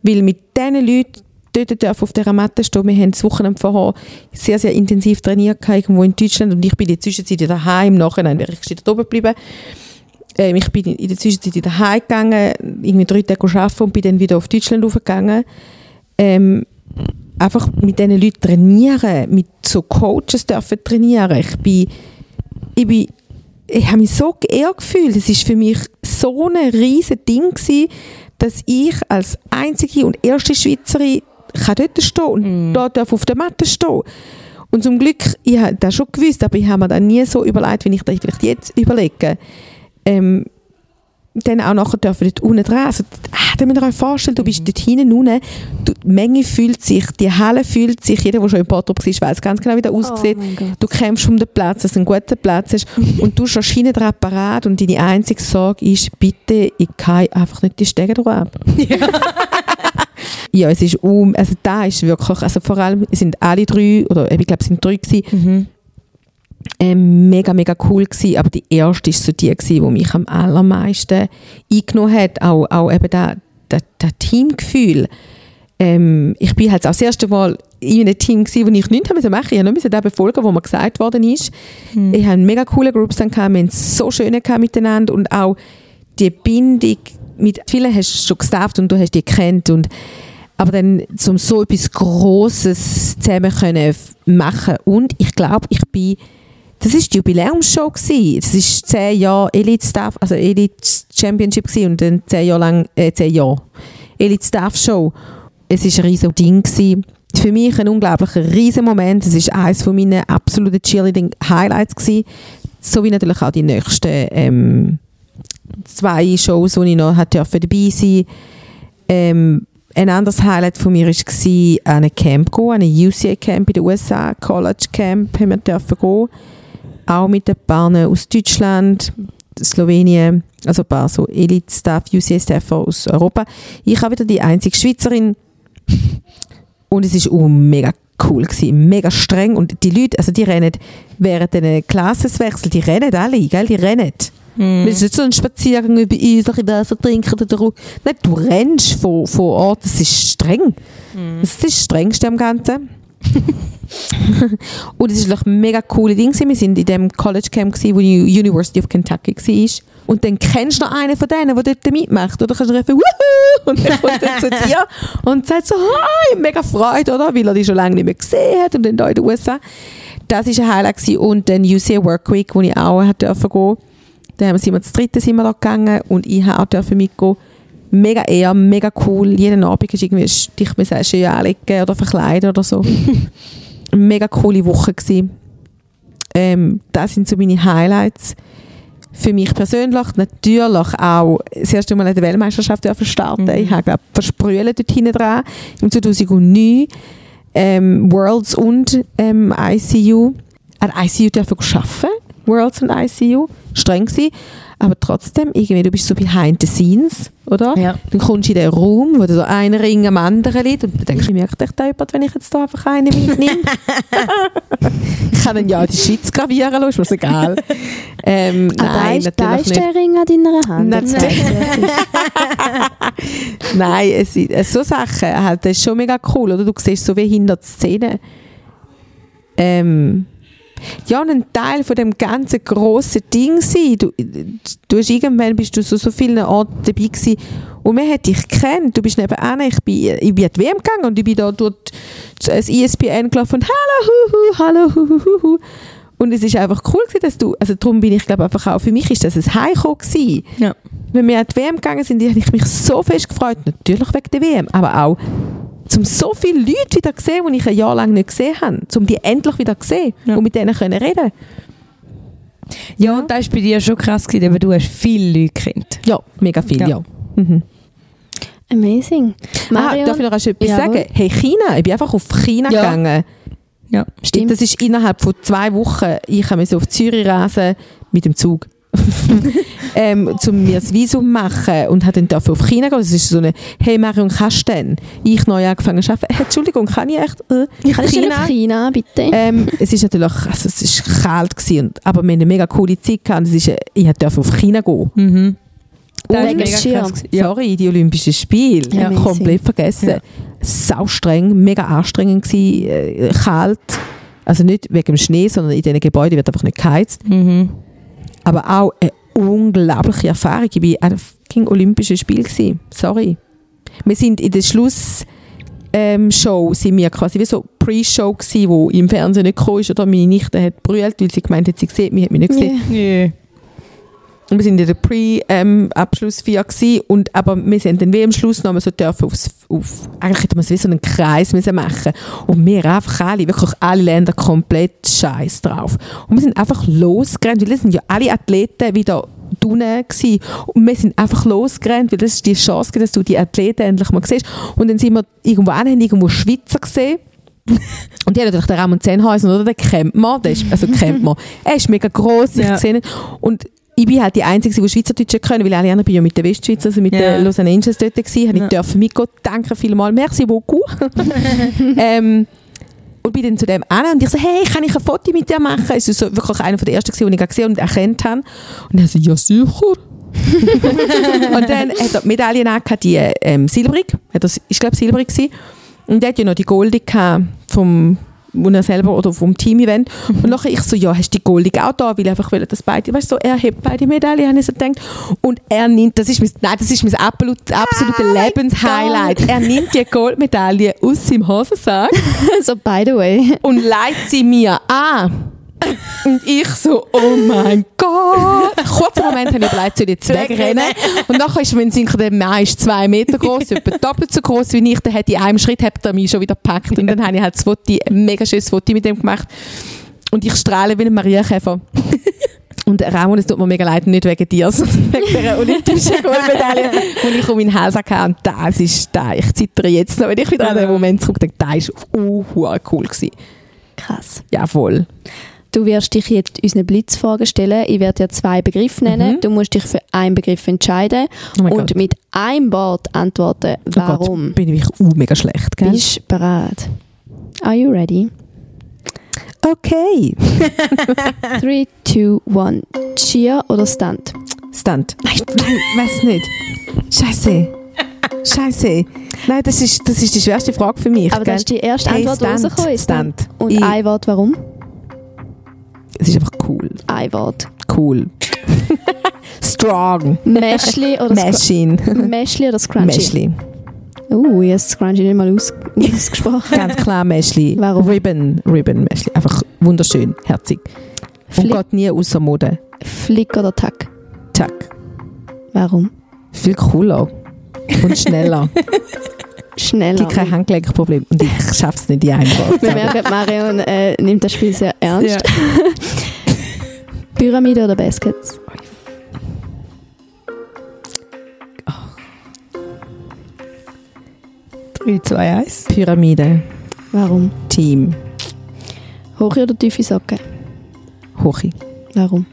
weil mit diesen Leuten dort auf dieser Matte stehen. Wir haben das Wochenende vorher sehr, sehr intensiv trainiert irgendwo in Deutschland und ich bin in der Zwischenzeit daheim, im Nachhinein wäre ich dort oben geblieben. Ähm, ich bin in der Zwischenzeit wieder heimgegangen, irgendwie drei Tage arbeiten und bin dann wieder auf Deutschland aufgegangen. Ähm, einfach mit diesen Leuten trainieren, mit so Coaches dürfen trainieren. Ich bin, ich bin ich habe mich so geehrt gefühlt. Es ist für mich so ein riesen Ding gewesen, dass ich als einzige und erste Schweizerin kann dort stehen und Mm. da darf auf der Matte stehen. Und zum Glück, ich habe das schon gewusst, aber ich habe mir das nie so überlegt, wie ich das vielleicht jetzt überlege. Ähm, dann auch nachher dürfen dort unten dran. Also, ah, da müsst ihr euch vorstellen, du bist Mhm. dort hinten unten, du, die Menge fühlt sich, die Halle fühlt sich, jeder, der schon im Bottrop war, weiß ganz genau, wie das aussieht. Oh Gott. Du kämpfst um den Platz, dass du einen guten Platz hast und du stehst hinten dran parat und deine einzige Sorge ist, bitte, ich kann einfach nicht die Stege drauf ab. ja, es ist um, also da ist wirklich, also vor allem, es sind alle drei, oder ich glaube, es sind drei gewesen, Mhm. Ähm, mega, mega cool gewesen, aber die erste ist so die gewesen, die mich am allermeisten eingenommen hat, auch, auch eben das da, da Teamgefühl. Ähm, ich bin halt das erste Mal in einem Team gewesen, wo ich nichts machen musste. Ich musste nur das befolgen, was mir gesagt worden ist. Ich hatte einen mega coolen Groups wir es so schön gehabt miteinander und auch die Bindung mit vielen hast du schon gestafft und du hast die gekannt und aber dann zum so etwas Grosses zusammen können machen und ich glaube, ich bin das ist die Jubiläumsshow gsi. Das ist zehn Jahre Elite Staff, also Elite Championship und dann zehn Jahre lang, äh, zehn Jahre Elite Staff Show. Es ist ein riesiges Ding gsi. Für mich ein unglaublicher riesen Moment. Es ist eines von meinen absoluten Cheerleading Highlights gsi. So wie natürlich auch die nächsten ähm, zwei Shows, wo ich noch hat dürfen dabei sein. Ähm, ein anderes Highlight von mir war, an ein Camp gehen, an ein UCA Camp in den USA, College Camp, haben wir gehen. Auch mit den Bahnen aus Deutschland, Slowenien, also ein paar so Elite-Staff, UCA-Staff aus Europa. Ich war wieder die einzige Schweizerin und es war auch mega cool, gewesen, mega streng und die Leute, also die rennen während den Klassenswechsel, die rennen alle, gell? die rennen. Mhm. Es ist nicht so ein Spaziergang über uns, ein Wasser trinken oder so. Nein, du rennst von, von Ort, das ist streng. Das ist das Strengste am Ganzen. und es war ein mega cooles Ding. Wir waren in dem College Camp, wo die University of Kentucky war. Und dann kennst du noch einen von denen, der dort mitmacht. Oder kannst du rufen, Wuhu! Und dann kommt er zu dir und sagt so, hi, mega Freude, oder? Weil er dich schon lange nicht mehr gesehen hat und dann da in den USA. Das war ein Highlight. Gewesen. Und dann UCA Work Week, wo ich auch dürfen gehen dann haben wir- sind wir zu dritte sind wir da gegangen und ich habe auch mitgehen. Mega eher, mega cool. Jeden Abend du irgendwie dich mit schön anlegen oder verkleiden oder so. mega coole Woche gewesen. Ähm, das sind so meine Highlights. Für mich persönlich natürlich auch das erste Mal an der Weltmeisterschaft starten. Ich habe glaube dort hinten dran im 2009 ähm, Worlds und ähm, ICU. An ICU dürfen arbeiten. Worlds und ICU. Streng gewesen. Aber trotzdem, irgendwie, du bist so behind the scenes, oder? Ja. Dann kommst du in den Raum, wo da so ein Ring am anderen liegt und dann denkst du, merkt echt da jemand, wenn ich jetzt da einfach einen mitnehme? ich kann dann ja in die Schweiz gravieren lassen, ist mir egal. Ähm, Ah, da nein, ist, da natürlich ist nicht. der Ring an deiner Hand. Nein, Jetzt weiss ich. Nein, es, ist- äh, so Sachen, halt, das ist schon mega cool, oder? Du siehst so wie hinter die Szene. Ähm, ja, ein Teil von dem ganzen grossen Ding sein. Du, du hast irgendwann bist du so, so vielen Orten dabei gewesen und man hat dich gekannt. Du bist nebenan, ich bin, ich bin an die WM gegangen und ich bin da dort als ESPN gelaufen und hallo, huhu, hallo, huhuhu. Und es ist einfach cool gewesen, dass du, also darum bin ich glaube einfach auch, für mich ist das ein Heimkommen gewesen Ja. wenn wir an die WM gegangen sind, habe ich mich so fest gefreut. Natürlich wegen der WM, aber auch um so viele Leute wieder zu sehen, die ich ein Jahr lang nicht gesehen habe. Um die endlich wieder zu sehen Ja. und mit denen können reden. Ja, und das war bei dir schon krass, gewesen, aber du hast viele Leute kennt. Ja, mega viel, ja. Ja. Mhm. Amazing. Ah, Marion, darf ich noch etwas Jawohl. sagen? Hey, China, ich bin einfach auf China Ja. gegangen. Ja, stimmt. Das ist innerhalb von zwei Wochen. Ich musste auf Zürich reisen mit dem Zug. ähm, um mir das Visum machen und hat dann dafür auf China gehen. Das ist so eine, hey Marion, kannst du denn? Ich neu angefangen zu arbeiten. Äh, Entschuldigung, kann ich echt? Äh, Kannst du auf China, bitte? ähm, es ist natürlich, also es ist kalt gewesen, und, aber wir hatten eine mega coole Zeit gehabt. und Es ist, äh, ich durfte auf China gehen. Mhm. Das Und ist mega krass. Ja. Sorry, die Olympischen Spiele. Ja. Komplett vergessen. Ja. Sau streng, mega anstrengend gewesen, äh, kalt. Also nicht wegen dem Schnee, sondern in diesen Gebäuden wird einfach nicht geheizt. Mhm. Aber auch eine unglaubliche Erfahrung. Ich war an fucking Olympischen Spiel. Gewesen. Sorry. Wir sind in der Schluss ähm, Show sind wir quasi wie so Pre-Show gewesen, wo im Fernsehen nicht gekommen ist oder meine Nichte hat brüllt, weil sie gemeint hat, sie sieht mich, hat mich nicht gesehen. Ja. Yeah. Und wir sind in der Pre-Abschlussfeier ähm, und aber wir sind dann wie am Schluss noch so dürfen aufs, auf, eigentlich hätte man es wie so einen Kreis müssen machen und wir einfach alle, wirklich alle Länder komplett scheiß drauf. Und wir sind einfach losgerannt, weil das sind ja alle Athleten wieder unten gewesen. Und wir sind einfach losgerannt, weil das ist die Chance, dass du die Athleten endlich mal siehst. Und dann sind wir irgendwo an, haben irgendwo Schweizer gesehen. Und die hat natürlich den Ramon Zenhäusen, oder? Den kennt man. Der ist, also kennt man. Er ist mega gross, ich Ja. sehe ihn. Und ich bin halt die Einzige, die Schweizerdeutsch können, weil alle anderen bin ja mit der Westschweiz, also mit Ja. den Los Angeles dort gewesen. Habe Ja. ich dürfen mitgehen. Danke vielmals. Merci beaucoup. ähm, und bin dann zu dem an und ich so, hey, kann ich ein Foto mit dir machen? Es ist so wirklich einer der ersten, gewesen, den ich gesehen und erkannt habe. Und er so, ja sicher. und dann hat er die Medaillen angehabt, die ähm, silbrig, er, ich glaube silbrig gewesen. Und er hat ja noch die gehabt vom wo er selber oder vom Team-Event. Und nachher ich so, ja, hast du die goldige auch da? Weil ich einfach will, dass beide, weißt du, so, er hebt beide Medaillen, habe ich so gedacht. Und er nimmt, das ist mein, nein, das ist mein absolut, absolute Lebenshighlight. Er nimmt die Goldmedaille aus seinem Hosensack so, by the way. und leitet sie mir an. Und ich so, oh mein Gott. Kurzen Moment habe ich überlegt, soll ich jetzt wegrennen. Und nachher ist mein Sinker, der Mann ist zwei Meter groß, etwa doppelt so groß wie ich. Dann hat in einem Schritt hat er mich schon wieder gepackt. Und dann habe ich halt das Foto, ein mega schönes Foto mit dem gemacht. Und ich strahle wie ein Marienkäfer. Und Ramon, es tut mir mega leid, nicht wegen dir, sondern wegen der olympischen Goldmedaille, die ich um meinen Hals hatte. Und das ist da. Ich zittere jetzt noch, wenn ich wieder an den Moment zurückdenke. Das war uh, cool. Gewesen. Krass. Jawohl. Du wirst dich jetzt unseren Blitzfragen stellen. Ich werde dir zwei Begriffe nennen. Mhm. Du musst dich für einen Begriff entscheiden Oh und Gott. mit einem Wort antworten, Oh warum. Gott, bin ich uh, mega schlecht, gell? Bist du bereit? Are you ready? Okay. 3, 2, 1. Cheer oder Stunt? Stunt. Nein, nein, weiß nicht. Scheiße. Scheiße. Nein, das ist, das ist die schwerste Frage für mich. Aber gell? das ist die erste Hey, Antwort, die rausgekommen ist. Stunt. Und Ich- ein Wort, warum? Es ist einfach cool. Ein Wort. Cool. Strong. Meshli oder, Machine. Meshli oder Scrunchy? Meshli. Uh, ich habe Scrunchy nicht mal aus ausgesprochen. Ganz klar Meshli. Warum? Ribbon. Ribbon Meshli. Einfach wunderschön. Herzig. Und Flick, geht nie außer Mode. Flick oder Tack? Zack. Warum? Viel cooler. Und schneller. Schneller. Gibt kein Handgelenkproblem. Und ich schaffe es nicht in einem Wort. Wir merken, Marion äh, nimmt das Spiel sehr ernst. Pyramide oder Baskets? 3, 2, 1. Pyramide. Warum? Team. Hoche oder tiefe Socken? Hochi. Warum?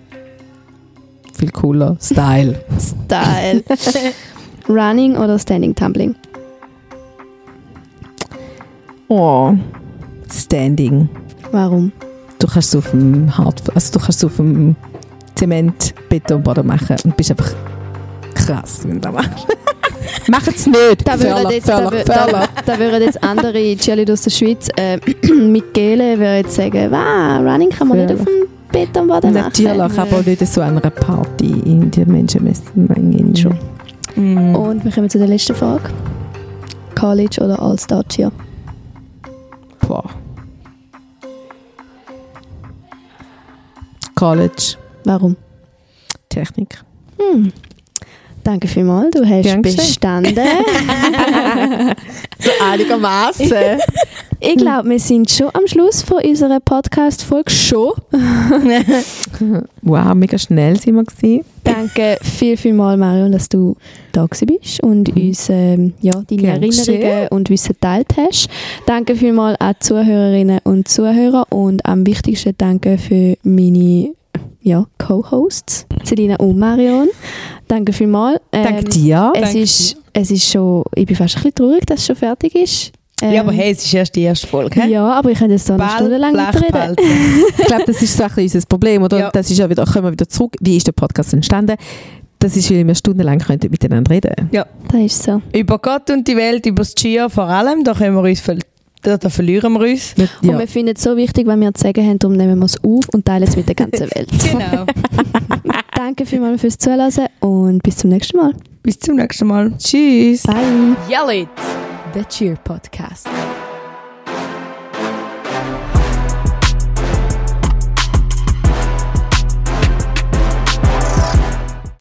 Viel cooler. Style. Style. Running oder Standing Tumbling? Oh. Standing. Warum? Du kannst es auf dem Hart, also du kannst auf dem Zement-Betonboden machen und bist einfach krass, wenn du das machst. Mach es nicht! Da würden, jetzt, da, da, da würden jetzt andere Cheerleader aus der Schweiz äh, mit Gele würden jetzt sagen, wow, Running kann man nicht auf dem Betonboden machen. Natürlich, aber nicht so einer Party in der Menschenmenge. Schon. Mm. Und wir kommen zu der letzten Frage. College oder All-Star Cheer? Boah. College, Warum? Technik. Hm. Danke vielmals, du hast Gern bestanden. So einigermaßen. ich glaube, wir sind schon am Schluss von unserer Podcast-Folge schon. wow, mega schnell sind wir gewesen. Danke viel, viel mal, Marion, dass du da bist und uns ähm, ja, deine Gern Erinnerungen geschehen. und Wissen geteilt hast. Danke vielmal an die Zuhörerinnen und Zuhörer und am wichtigsten danke für meine ja, Co-Hosts, Selina und Marion. Danke vielmal. Ähm, Danke dir. Es Danke ist, es ist schon, ich bin fast ein bisschen traurig, dass es schon fertig ist. Ähm, Ja, aber hey, es ist erst die erste Folge. hä? Ja, aber ich könnte jetzt so eine Stunde lang behalten. Ich glaube, das ist so ein bisschen unser Problem, oder? Ja. Das ist ja wieder, kommen wir wieder zurück. Wie ist der Podcast entstanden? Das ist, weil wir stundenlang könnten miteinander reden. Das ist so. Über Gott und die Welt, über das Cheer vor allem, da, können wir uns ver da, da verlieren wir uns. Mit, Und ja. wir finden es so wichtig, wenn wir zu sagen haben, darum nehmen wir es auf und teilen es mit der ganzen Welt. Genau. Danke vielmals fürs Zuhören und bis zum nächsten Mal. Bis zum nächsten Mal. Tschüss. Bye. Yell it! The Cheer Podcast.